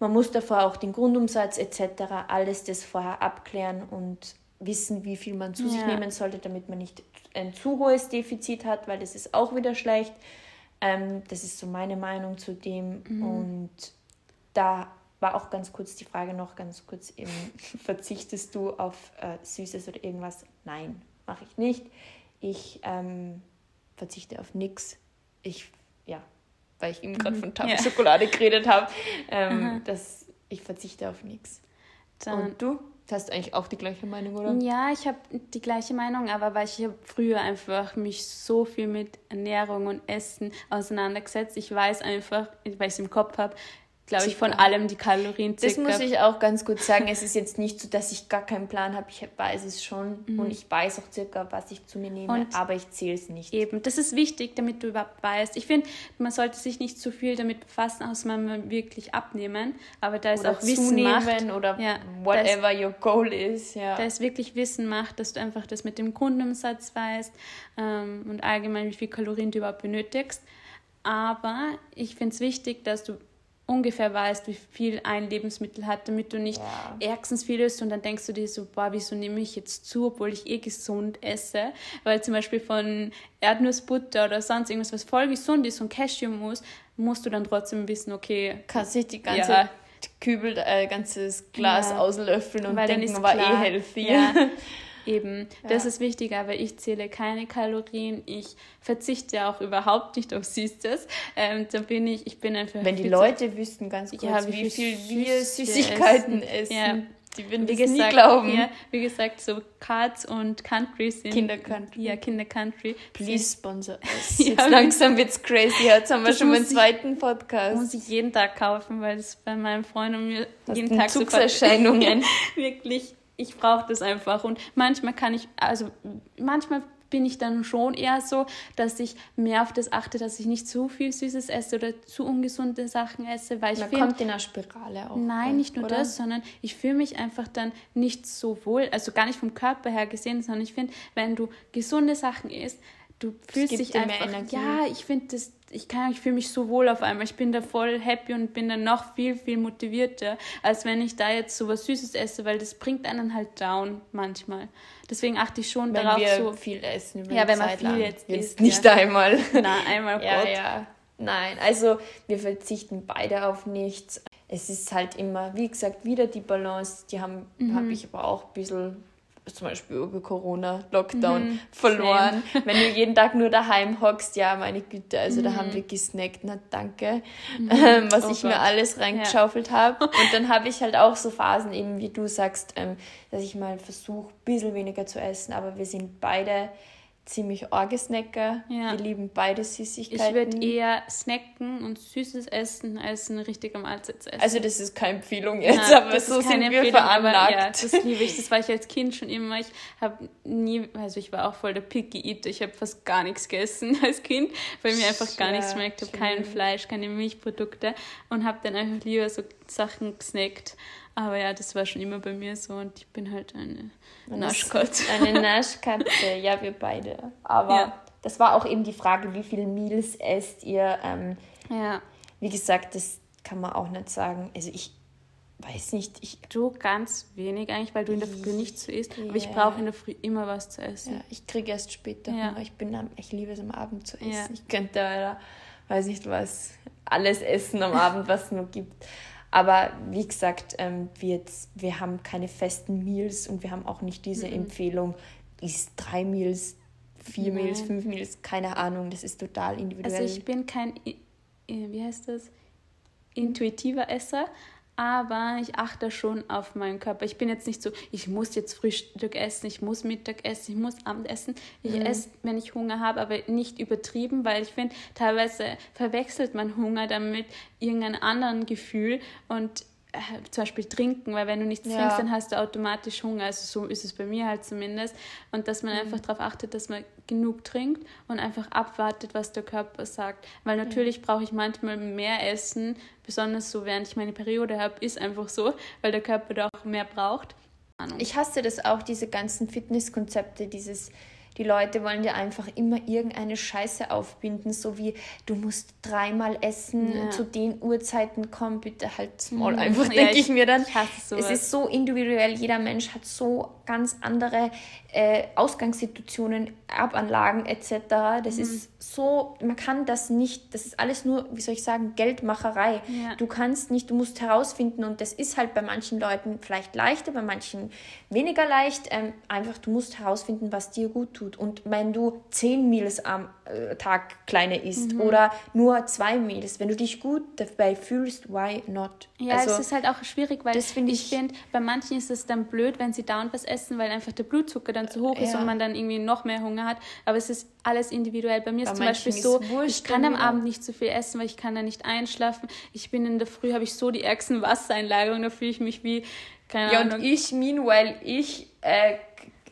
man muss davor auch den Grundumsatz etc. alles das vorher abklären und wissen, wie viel man zu ja. sich nehmen sollte, damit man nicht ein zu hohes Defizit hat, weil das ist auch wieder schlecht. Ähm, das ist so meine Meinung zu dem. Mhm. Und da war auch ganz kurz die Frage noch ganz kurz eben, verzichtest du auf äh, Süßes oder irgendwas? Nein, mache ich nicht. Ich ähm, verzichte auf nichts. Ich, ja, weil ich eben gerade mhm. von Tafel ja. geredet habe, ähm, dass ich verzichte auf nichts. Und du? Hast du eigentlich auch die gleiche Meinung, oder? Ja, ich habe die gleiche Meinung, aber weil ich früher einfach mich so viel mit Ernährung und Essen auseinandergesetzt. Ich weiß einfach, weil ich es im Kopf habe, glaube ich, von allem die Kalorien. Das muss ich auch ganz gut sagen. Es ist jetzt nicht so, dass ich gar keinen Plan habe. Ich weiß es schon mhm. und ich weiß auch circa, was ich zu mir nehme, und aber ich zähle es nicht. Eben, das ist wichtig, damit du überhaupt weißt. Ich finde, man sollte sich nicht zu viel damit befassen, außer man wirklich abnehmen. Aber da ist oder auch Wissen macht. oder ja, whatever ist, your goal is. Ja. Da ist wirklich Wissen macht, dass du einfach das mit dem Grundumsatz weißt ähm, und allgemein, wie viel Kalorien du überhaupt benötigst. Aber ich finde es wichtig, dass du ungefähr weißt, wie viel ein Lebensmittel hat, damit du nicht ja. erstens viel isst und dann denkst du dir so, boah, wieso nehme ich jetzt zu, obwohl ich eh gesund esse? Weil zum Beispiel von Erdnussbutter oder sonst irgendwas, was voll gesund ist und Cashewmus, musst du dann trotzdem wissen, okay. Kannst nicht die ganze ja. Kübel, äh, ganzes Glas ja. auslöffeln und Weil denken, war eh healthy. Ja. Eben, das ja. ist wichtig, aber ich zähle keine Kalorien. Ich verzichte auch überhaupt nicht auf Süßes. Ähm, da bin ich, ich bin einfach. Wenn die Leute wüssten ganz kurz, ja, wie, wie viel wir Süßigkeiten essen. essen. Ja. Die würden wie das gesagt, nie glauben. Ja, wie gesagt, so Cards und Country sind. Kinder Country. Ja, Kinder Country. Please sponsor us. ja, Jetzt langsam wird's crazy. Jetzt haben wir schon meinen zweiten Podcast. Muss ich jeden Tag kaufen, weil es bei meinem Freund und mir das jeden Tag so wirklich ich brauche das einfach. Und manchmal kann ich, also manchmal bin ich dann schon eher so, dass ich mehr auf das achte, dass ich nicht zu viel Süßes esse oder zu ungesunde Sachen esse, weil ich Man kommt in einer Spirale auch. Nein, nicht nur oder? das, sondern ich fühle mich einfach dann nicht so wohl, also gar nicht vom Körper her gesehen, sondern ich finde, wenn du gesunde Sachen isst, du fühlst dich einfach. Ja, ich finde das ich kann, ich fühle mich so wohl auf einmal. Ich bin da voll happy und bin dann noch viel, viel motivierter, als wenn ich da jetzt so was Süßes esse, weil das bringt einen halt down manchmal. Deswegen achte ich schon wenn darauf, wir so viel essen. Ja, wenn man Zeit viel lang. jetzt isst. Nicht ja. einmal. Na, einmal ja, ja. Nein, also wir verzichten beide auf nichts. Es ist halt immer, wie gesagt, wieder die Balance. Die haben, mhm. habe ich aber auch ein bisschen zum Beispiel über Corona, Lockdown mhm, verloren. Same. Wenn du jeden Tag nur daheim hockst, ja, meine Güte, also mhm. da haben mhm. wir gesnackt, na danke, mhm. ähm, was oh ich Gott. mir alles reingeschaufelt ja. habe. Und dann habe ich halt auch so Phasen, eben wie du sagst, ähm, dass ich mal versuche, ein bisschen weniger zu essen, aber wir sind beide ziemlich arge Snacker. Ja. Wir lieben beide Süßigkeiten. Ich würde eher snacken und Süßes essen, als eine richtige Mahlzeit essen. Also das ist keine Empfehlung jetzt, Nein, aber so sind wir veranlagt. ja, das liebe ich. Das war ich als Kind schon immer. Ich habe nie, also ich war auch voll der Picky Eater. Ich habe fast gar nichts gegessen als Kind, weil mir einfach gar ja, nichts schmeckt. Ich habe kein Fleisch, keine Milchprodukte und habe dann einfach lieber so Sachen gesnackt. Aber ja, das war schon immer bei mir so und ich bin halt eine Naschkatze. Eine Naschkatze, ja, wir beide. Aber ja. das war auch eben die Frage, wie viele Meals esst ihr? Ähm, ja. Wie gesagt, das kann man auch nicht sagen. Also ich weiß nicht. Ich, du ganz wenig eigentlich, weil du in der Früh nicht so isst. Yeah. Aber ich brauche in der Früh immer was zu essen. Ja, ich kriege erst später ja. Hunger. Ich, bin am, ich liebe es am Abend zu essen. Ja. Ich könnte, da, weiß nicht was, alles essen am Abend, was es nur gibt. Aber wie gesagt, ähm, wir, jetzt, wir haben keine festen Meals und wir haben auch nicht diese mhm. Empfehlung, ist drei Meals, vier Nein. Meals, fünf Meals, keine Ahnung, das ist total individuell. Also ich bin kein, wie heißt das, intuitiver Esser, aber ich achte schon auf meinen Körper. Ich bin jetzt nicht so, ich muss jetzt Frühstück essen, ich muss Mittag essen, ich muss Abend essen. Ich mhm. esse, wenn ich Hunger habe, aber nicht übertrieben, weil ich finde, teilweise verwechselt man Hunger damit irgendeinem anderen Gefühl und zum Beispiel trinken, weil wenn du nichts ja. trinkst, dann hast du automatisch Hunger. Also so ist es bei mir halt zumindest. Und dass man mhm. einfach darauf achtet, dass man genug trinkt und einfach abwartet, was der Körper sagt. Weil natürlich mhm. brauche ich manchmal mehr Essen, besonders so während ich meine Periode habe, ist einfach so, weil der Körper da auch mehr braucht. Ich hasse das auch, diese ganzen Fitnesskonzepte, dieses die Leute wollen dir einfach immer irgendeine Scheiße aufbinden, so wie du musst dreimal essen, ja. zu den Uhrzeiten komm, bitte halt mal mhm. einfach, ja, denke ich, ich, mir dann. es ist so individuell, jeder Mensch hat so ganz andere äh, Ausgangssituationen, Erbanlagen etc. Das mhm. ist so, man kann das nicht, das ist alles nur, wie soll ich sagen, Geldmacherei. Ja. Du kannst nicht, du musst herausfinden und das ist halt bei manchen Leuten vielleicht leichter, bei manchen weniger leicht. Ähm, einfach, du musst herausfinden, was dir gut tut. Und wenn du zehn Meals am äh, Tag kleine isst mhm. oder nur zwei Meals, wenn du dich gut dabei fühlst, why not? Ja, also, es ist halt auch schwierig, weil find ich, ich finde, bei manchen ist es dann blöd, wenn sie dauernd was essen, weil einfach der Blutzucker dann zu hoch ist ja. und man dann irgendwie noch mehr Hunger hat. Aber es ist alles individuell. Bei mir bei ist zum Beispiel so, ich kann am Abend nicht zu viel essen, weil ich kann da nicht einschlafen. Ich bin in der Früh, habe ich so die ärgsten Wassereinlagerungen, da fühle ich mich wie, keine ja, Ahnung. Ja, und ich, meanwhile, ich äh,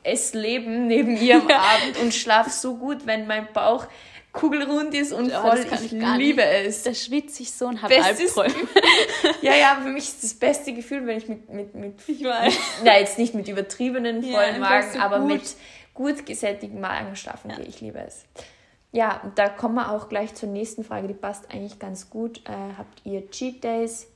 esse Leben neben ihr am Abend und schlafe so gut, wenn mein Bauch kugelrund ist und oh, voll. Ich, ich liebe nicht. es. Da schwitze ich so und habe Albträume. ja, ja, für mich ist das beste Gefühl, wenn ich mit, mit, mit, ich weiß. na, jetzt nicht mit übertriebenen vollen ja, Magen, so aber gut. mit gut gesättigten Magen schlafen ja. gehe. Ich liebe es. Ja, da kommen wir auch gleich zur nächsten Frage, die passt eigentlich ganz gut. Äh, habt ihr Cheat Days?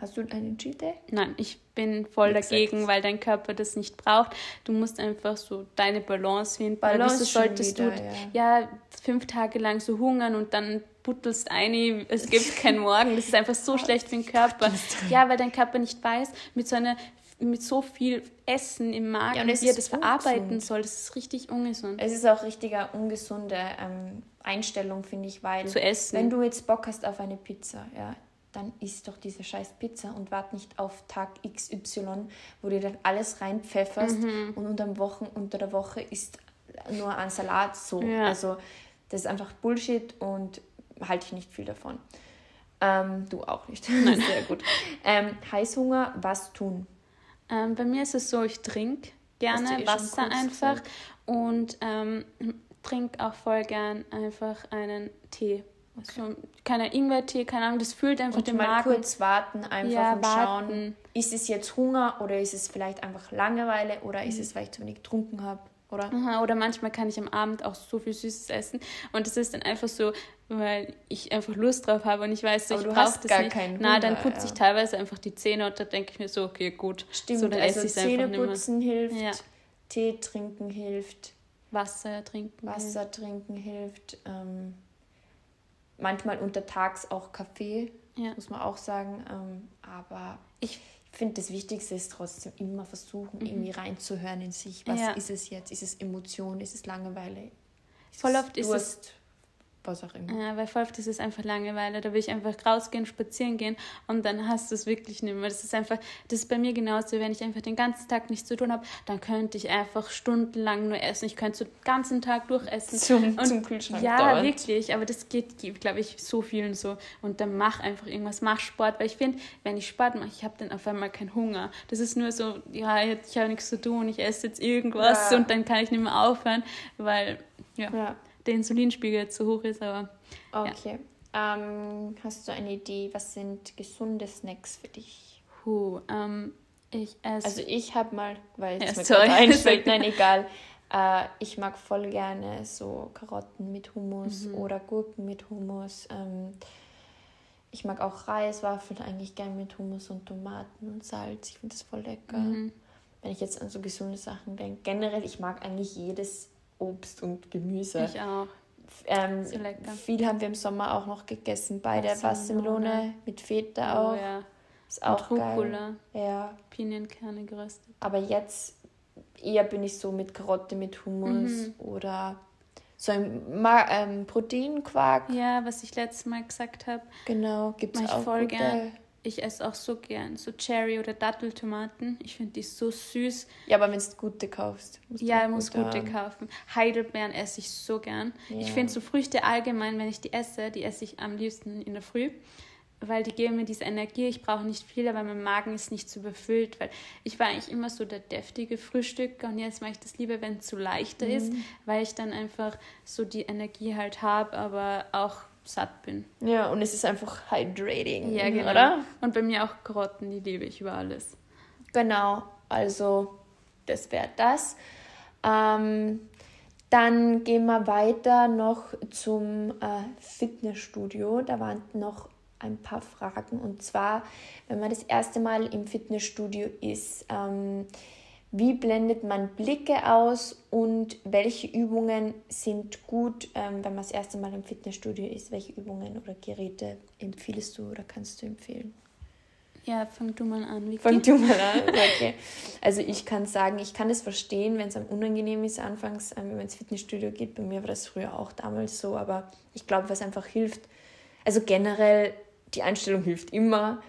Hast du einen Cheat Day? Nein, ich bin voll Exakt. dagegen, weil dein Körper das nicht braucht. Du musst einfach so deine Balance finden. Balance wieso solltest wieder, du ja. ja. fünf Tage lang so hungern und dann buttelst eine, es gibt keinen Morgen. Das ist einfach so schlecht für den Körper. Ja, weil dein Körper nicht weiß, mit so einer mit so viel Essen im Magen, ja, wie er das verarbeiten soll. Das ist richtig ungesund. Es ist auch richtiger ungesunde ähm, Einstellung, finde ich, weil Zu essen. wenn du jetzt Bock hast auf eine Pizza, ja, dann isst doch diese scheiß Pizza und wart nicht auf Tag XY, wo du dann alles reinpfefferst mhm. und unter, Wochen, unter der Woche ist nur ein Salat so. Ja. Also das ist einfach Bullshit und halte ich nicht viel davon. Ähm, du auch nicht. Nein. Sehr gut. Ähm, Heißhunger, was tun? Ähm, bei mir ist es so, ich trinke gerne eh Wasser einfach gesagt. und ähm, trinke auch voll gern einfach einen Tee so, keine Ingwertee, keine Ahnung, das fühlt einfach den mal Magen. kurz warten, einfach ja, und warten. schauen, ist es jetzt Hunger oder ist es vielleicht einfach Langeweile oder ist mhm. es, weil ich zu wenig getrunken habe, oder? Aha, oder manchmal kann ich am Abend auch so viel Süßes essen und es ist dann einfach so, weil ich einfach Lust drauf habe und ich weiß, so, ich brauche das gar nicht. Keinen Hunger, Na, dann putze ja. ich teilweise einfach die Zähne und da denke ich mir so, okay, gut. Stimmt, so, dann also Zähne putzen hilft, ja. Tee trinken hilft. Wasser trinken. Wasser hilft. trinken hilft. Ähm, manchmal untertags auch Kaffee, ja. muss man auch sagen. Ähm, aber ich finde, das Wichtigste ist trotzdem immer versuchen, mhm. irgendwie reinzuhören in sich. Was ja. ist es jetzt? Ist es Emotion? Ist es Langeweile? Ist Voll oft ist es was auch immer. Ja, weil voll oft ist es einfach Langeweile. Da will ich einfach rausgehen, spazieren gehen und dann hast du es wirklich nicht mehr. Das ist einfach, das ist bei mir genauso, wenn ich einfach den ganzen Tag nichts zu tun habe, dann könnte ich einfach stundenlang nur essen. Ich könnte so den ganzen Tag durchessen. Zum, und, zum Kühlschrank Ja, dauernd. wirklich, aber das geht, glaube ich, so vielen so. Und dann mach einfach irgendwas, mach Sport, weil ich finde, wenn ich Sport mache, ich habe dann auf einmal keinen Hunger. Das ist nur so, ja, ich habe nichts zu tun, ich esse jetzt irgendwas ja. und dann kann ich nicht mehr aufhören, weil, ja. ja der Insulinspiegel zu hoch ist, aber. Okay. Ja. Ähm, hast du eine Idee, was sind gesunde Snacks für dich? Huh, ähm, ich esse. Also ich habe mal, weil es ja, mir sorry. einfällt, nein, egal. Äh, ich mag voll gerne so Karotten mit Hummus mhm. oder Gurken mit Hummus. Ähm, ich mag auch Reiswaffeln eigentlich gerne mit Hummus und Tomaten und Salz. Ich finde das voll lecker. Mhm. Wenn ich jetzt an so gesunde Sachen denke. Generell, ich mag eigentlich jedes Obst und Gemüse. Ich auch. Ähm, so. Viel haben wir im Sommer auch noch gegessen. Beide Wassermelone mit Feta oh, auch. Ja. Ist auch und Rucola. geil. Ja. Pinienkerne geröstet. Aber jetzt eher bin ich so mit Karotte mit Hummus mhm. oder so ein Ma ähm, Proteinquark. Ja, was ich letztes Mal gesagt habe. Genau, gibt es auch voll gute. gern ich esse auch so gern so Cherry- oder Datteltomaten. Ich finde die so süß. Ja, aber wenn du gute kaufst. Ja, ich muss gute haben. kaufen. Heidelbeeren esse ich so gern. Ja. Ich finde so Früchte allgemein, wenn ich die esse, die esse ich am liebsten in der Früh. Weil die geben mir diese Energie. Ich brauche nicht viel, aber mein Magen ist nicht zu überfüllt. Weil ich war eigentlich immer so der deftige Frühstücker und jetzt mache ich das lieber, wenn es zu leichter mhm. ist, weil ich dann einfach so die Energie halt habe, aber auch satt bin. Ja, und es ist einfach hydrating. Ja, genau. Oder? Und bei mir auch Karotten, die liebe ich über alles. Genau, also das wäre das. Ähm, dann gehen wir weiter noch zum äh, Fitnessstudio. Da waren noch ein paar Fragen. Und zwar, wenn man das erste Mal im Fitnessstudio ist, ähm, wie blendet man Blicke aus und welche Übungen sind gut, ähm, wenn man das erste Mal im Fitnessstudio ist? Welche Übungen oder Geräte empfiehlst du oder kannst du empfehlen? Ja, fang du mal an. Vicky. Fang du mal an. Okay. Also ich kann sagen, ich kann es verstehen, wenn es am unangenehm ist anfangs, ähm, wenn man ins Fitnessstudio geht. Bei mir war das früher auch damals so, aber ich glaube, was einfach hilft, also generell die Einstellung hilft immer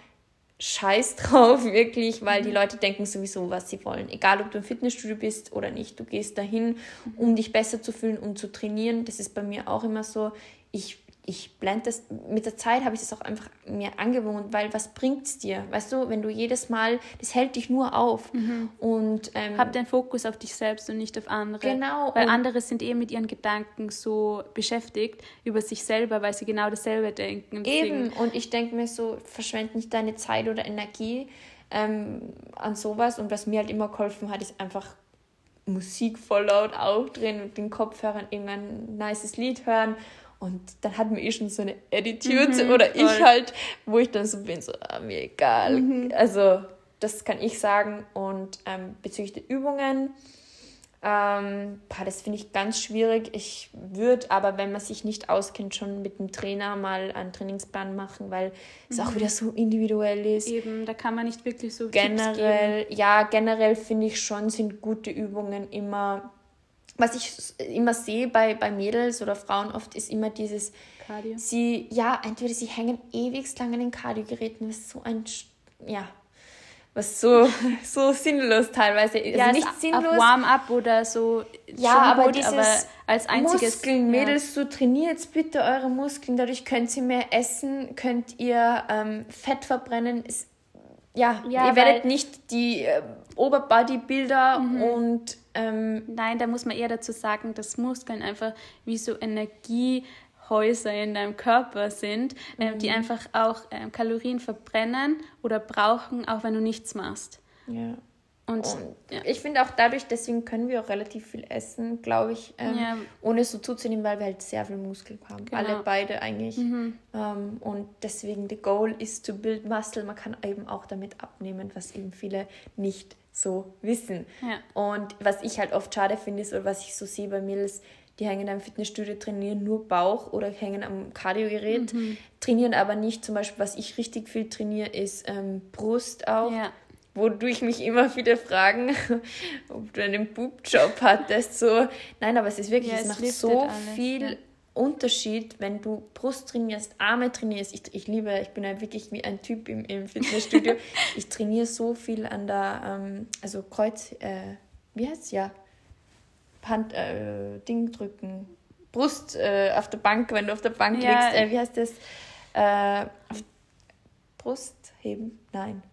scheiß drauf, wirklich, weil die mhm. Leute denken sowieso, was sie wollen. Egal, ob du im Fitnessstudio bist oder nicht. Du gehst dahin, um dich besser zu fühlen, um zu trainieren. Das ist bei mir auch immer so. Ich ich blende das, mit der Zeit habe ich das auch einfach mir angewohnt, weil was bringt es dir? Weißt du, wenn du jedes Mal, das hält dich nur auf. Mhm. Und, ähm, Hab den Fokus auf dich selbst und nicht auf andere. Genau. Weil andere sind eh mit ihren Gedanken so beschäftigt über sich selber, weil sie genau dasselbe denken. Eben, und ich denke mir so, verschwende nicht deine Zeit oder Energie ähm, an sowas. Und was mir halt immer geholfen hat, ist einfach Musik voll laut aufdrehen und den Kopfhörern irgendein nices Lied hören und dann hat man eh schon so eine Attitude mhm, oder voll. ich halt, wo ich dann so bin, so, ah, mir egal. Mhm. Also, das kann ich sagen. Und ähm, bezüglich der Übungen, ähm, das finde ich ganz schwierig. Ich würde aber, wenn man sich nicht auskennt, schon mit dem Trainer mal einen Trainingsplan machen, weil es mhm. auch wieder so individuell ist. Eben, da kann man nicht wirklich so generell, ja, generell finde ich schon, sind gute Übungen immer was ich immer sehe bei, bei Mädels oder Frauen oft, ist immer dieses, Cardio. sie, ja, entweder sie hängen ewig lang an den Kardiogeräten, was so ein, ja, was so, so sinnlos teilweise ist. Also ja, nicht sinnlos. Warm-up oder so. Ja, aber gut, dieses aber als einziges. Muskeln, Mädels, so trainiert bitte eure Muskeln, dadurch könnt ihr mehr essen, könnt ihr ähm, Fett verbrennen. Ist, ja, ja, ihr werdet nicht die äh, Oberbodybuilder mhm. und ähm, Nein, da muss man eher dazu sagen, dass Muskeln einfach wie so Energiehäuser in deinem Körper sind, mhm. äh, die einfach auch äh, Kalorien verbrennen oder brauchen, auch wenn du nichts machst. Ja. Und, und ja. ich finde auch dadurch, deswegen können wir auch relativ viel essen, glaube ich, ähm, ja. ohne so zuzunehmen, weil wir halt sehr viel Muskel haben. Genau. Alle beide eigentlich. Mhm. Ähm, und deswegen, the goal is to build muscle. Man kann eben auch damit abnehmen, was eben viele nicht so wissen. Ja. Und was ich halt oft schade finde, ist, oder was ich so sehe bei Mädels, die hängen am Fitnessstudio, trainieren nur Bauch oder hängen am Kardiogerät, mhm. trainieren aber nicht, zum Beispiel, was ich richtig viel trainiere, ist ähm, Brust auch. Ja. Wodurch mich immer viele fragen, ob du einen Boobjob hattest. So, nein, aber es ist wirklich, ja, es, es macht so alles, viel. Unterschied, wenn du Brust trainierst, Arme trainierst. Ich, ich liebe, ich bin ja wirklich wie ein Typ im, im Fitnessstudio. ich trainiere so viel an der, ähm, also Kreuz, äh, wie heißt es? Ja, Hand, äh, Ding drücken. Brust äh, auf der Bank, wenn du auf der Bank ja. liegst. Äh, wie heißt das? Äh, Brust heben? Nein.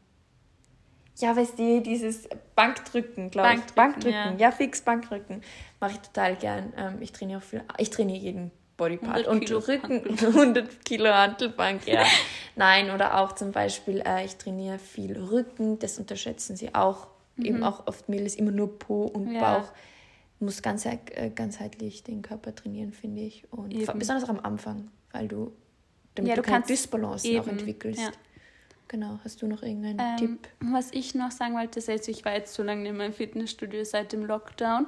Ja, weißt du, dieses Bankdrücken, glaube ich. Bankdrücken, Bankdrücken. Ja. ja. fix Bankdrücken. Mache ich total gern. Ähm, ich trainiere auch viel. Ich trainiere jeden Bodypart und Rücken, 100 Kilo Hantelbank, ja. Nein, oder auch zum Beispiel, äh, ich trainiere viel Rücken, das unterschätzen sie auch. Mhm. Eben auch oft ist immer nur Po und ja. Bauch. Muss ganz, äh, ganzheitlich den Körper trainieren, finde ich. Und eben. besonders am Anfang, weil du, damit ja, du, du keine Dysbalance noch entwickelst. Ja. Genau, hast du noch irgendeinen ähm, Tipp? Was ich noch sagen wollte, ist, also ich war jetzt so lange in meinem Fitnessstudio seit dem Lockdown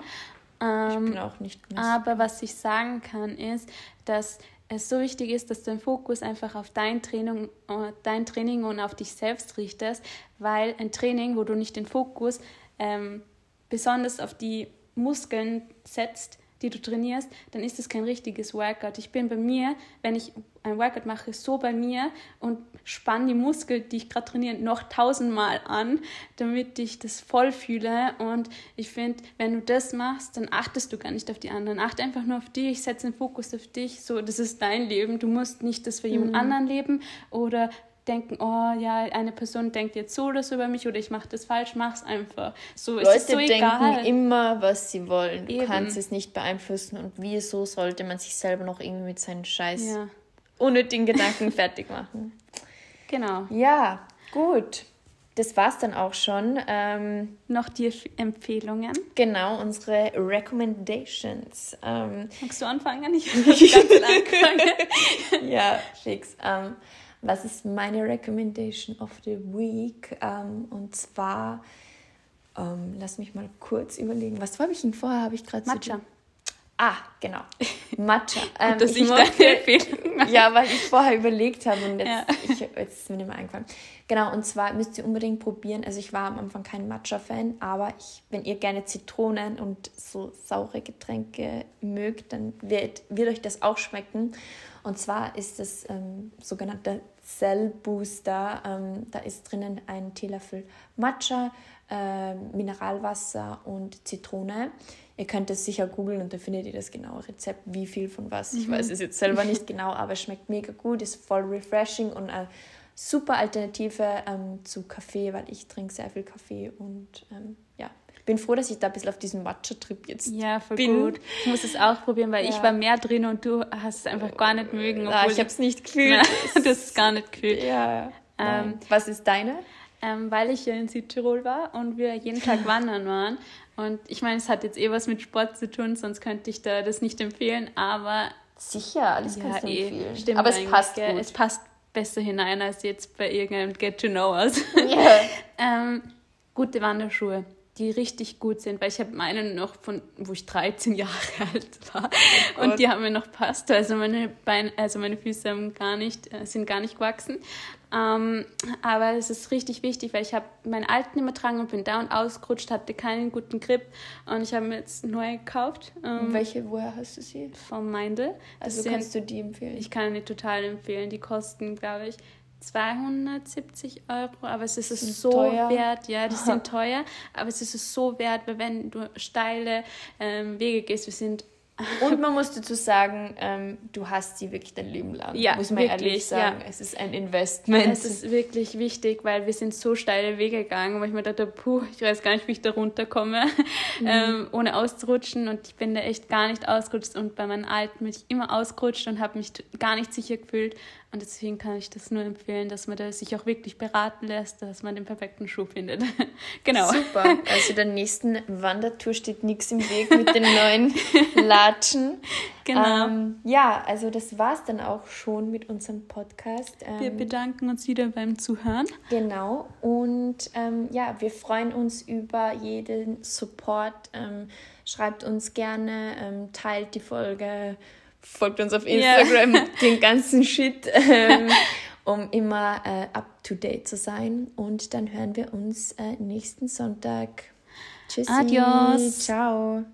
ähm, ich bin auch nicht mehr. Aber was ich sagen kann, ist, dass es so wichtig ist, dass du den Fokus einfach auf dein Training, äh, dein Training und auf dich selbst richtest, weil ein Training, wo du nicht den Fokus ähm, besonders auf die Muskeln setzt, die du trainierst, dann ist das kein richtiges Workout. Ich bin bei mir, wenn ich ein Workout mache, so bei mir und spanne die Muskeln, die ich gerade trainiere, noch tausendmal an, damit ich das voll fühle. Und ich finde, wenn du das machst, dann achtest du gar nicht auf die anderen. Achte einfach nur auf dich, setze den Fokus auf dich. So, das ist dein Leben. Du musst nicht das für jemand mhm. anderen leben oder denken, oh ja, eine Person denkt jetzt so oder so über mich oder ich mache das falsch, mach's einfach. So Leute ist es so denken egal. immer, was sie wollen. Du Eben. kannst es nicht beeinflussen und wieso sollte man sich selber noch irgendwie mit seinen Scheiß ja. unnötigen Gedanken fertig machen. Genau. Ja, gut. Das war's dann auch schon. Ähm, Noch die Empfehlungen? Genau, unsere Recommendations. Ähm, Magst du anfangen? Ich ganz anfangen. ja, fix. Ähm, was ist meine Recommendation of the Week? Ähm, und zwar Ähm, lass mich mal kurz überlegen. Was habe ich denn vorher? Habe ich gerade Matcha. Ah, genau. Matcha. Ähm, dass ich, ich deine Empfehlung ja, weil ich vorher überlegt habe und jetzt, Ja. ich, jetzt ist mir nicht mehr eingefallen. Genau, und zwar müsst ihr unbedingt probieren. Also ich war am Anfang kein Matcha-Fan, aber ich, wenn ihr gerne Zitronen und so saure Getränke mögt, dann wird, wird euch das auch schmecken. Und zwar ist es ähm, sogenannter Cell Booster. Ähm, da ist drinnen ein Teelöffel Matcha, ähm, Mineralwasser und Zitrone. Ihr könnt es sicher googeln und da findet ihr das genaue Rezept, wie viel von was. Ich weiß es jetzt selber nicht genau, aber es schmeckt mega gut, ist voll refreshing und eine super Alternative ähm, zu Kaffee, weil ich trinke sehr viel Kaffee und ähm, bin froh, dass ich da ein bisschen auf diesem Matcha-Trip jetzt Ja, voll bin. gut. Ich muss es auch probieren, weil ich Ja. war mehr drin und du hast es einfach gar nicht mögen. Obwohl ich habe es nicht gefühlt. Hast es gar nicht gefühlt. ja. Ähm, was ist deine? Ähm, weil ich ja in Südtirol war und wir jeden Tag wandern waren. Und ich meine, es hat jetzt eh was mit Sport zu tun, sonst könnte ich da das nicht empfehlen, aber Sicher, alles ja, kannst du eh, empfehlen. stimmt Aber es passt gell? gut. Es passt besser hinein als jetzt bei irgendeinem Get to Know Us. ja. ähm, gute Wanderschuhe, die richtig gut sind, weil ich habe meine noch von, wo ich 13 Jahre alt war Oh und die haben mir noch passt. Also meine Beine, also meine Füße haben gar nicht, äh, sind gar nicht gewachsen. Ähm, aber es ist richtig wichtig, weil ich habe meinen alten immer tragen und bin da und ausgerutscht, hatte keinen guten Grip und ich habe mir jetzt neue gekauft ähm, Welche, woher hast du sie? vom Meindl. Also sind- kannst du die empfehlen? ich kann die total empfehlen. Die kosten, glaube ich, 270 Euro, aber es ist es so teuer. wert. Ja, die sind teuer, aber es ist es so wert, weil wenn du steile ähm, Wege gehst, wir sind Und man muss dazu sagen, ähm, du hast sie wirklich dein Leben lang. Ja, muss man ehrlich wirklich, sagen. ja. Es ist ein Investment. Es ist wirklich wichtig, weil wir sind so steile Wege gegangen, wo ich mir dachte, puh, ich weiß gar nicht, wie ich da runterkomme, ähm, ohne auszurutschen. Und ich bin da echt gar nicht ausgerutscht. Und bei meinen Alten bin ich immer ausgerutscht und habe mich gar nicht sicher gefühlt. Und deswegen kann ich das nur empfehlen, dass man da sich auch wirklich beraten lässt, dass man den perfekten Schuh findet. genau. Super. Also der nächsten Wandertour steht nichts im Weg mit den neuen Latschen. Genau. Ähm, ja, also das war's dann auch schon mit unserem Podcast. Ähm, Wir bedanken uns wieder beim Zuhören. Genau. Und ähm, ja, wir freuen uns über jeden Support. Ähm, schreibt uns gerne, ähm, teilt die Folge, folgt uns auf. Instagram, den ganzen Shit, ähm, um immer äh, up to date zu sein. Und dann hören wir uns äh, nächsten Sonntag. Tschüssi. Adios. Ciao.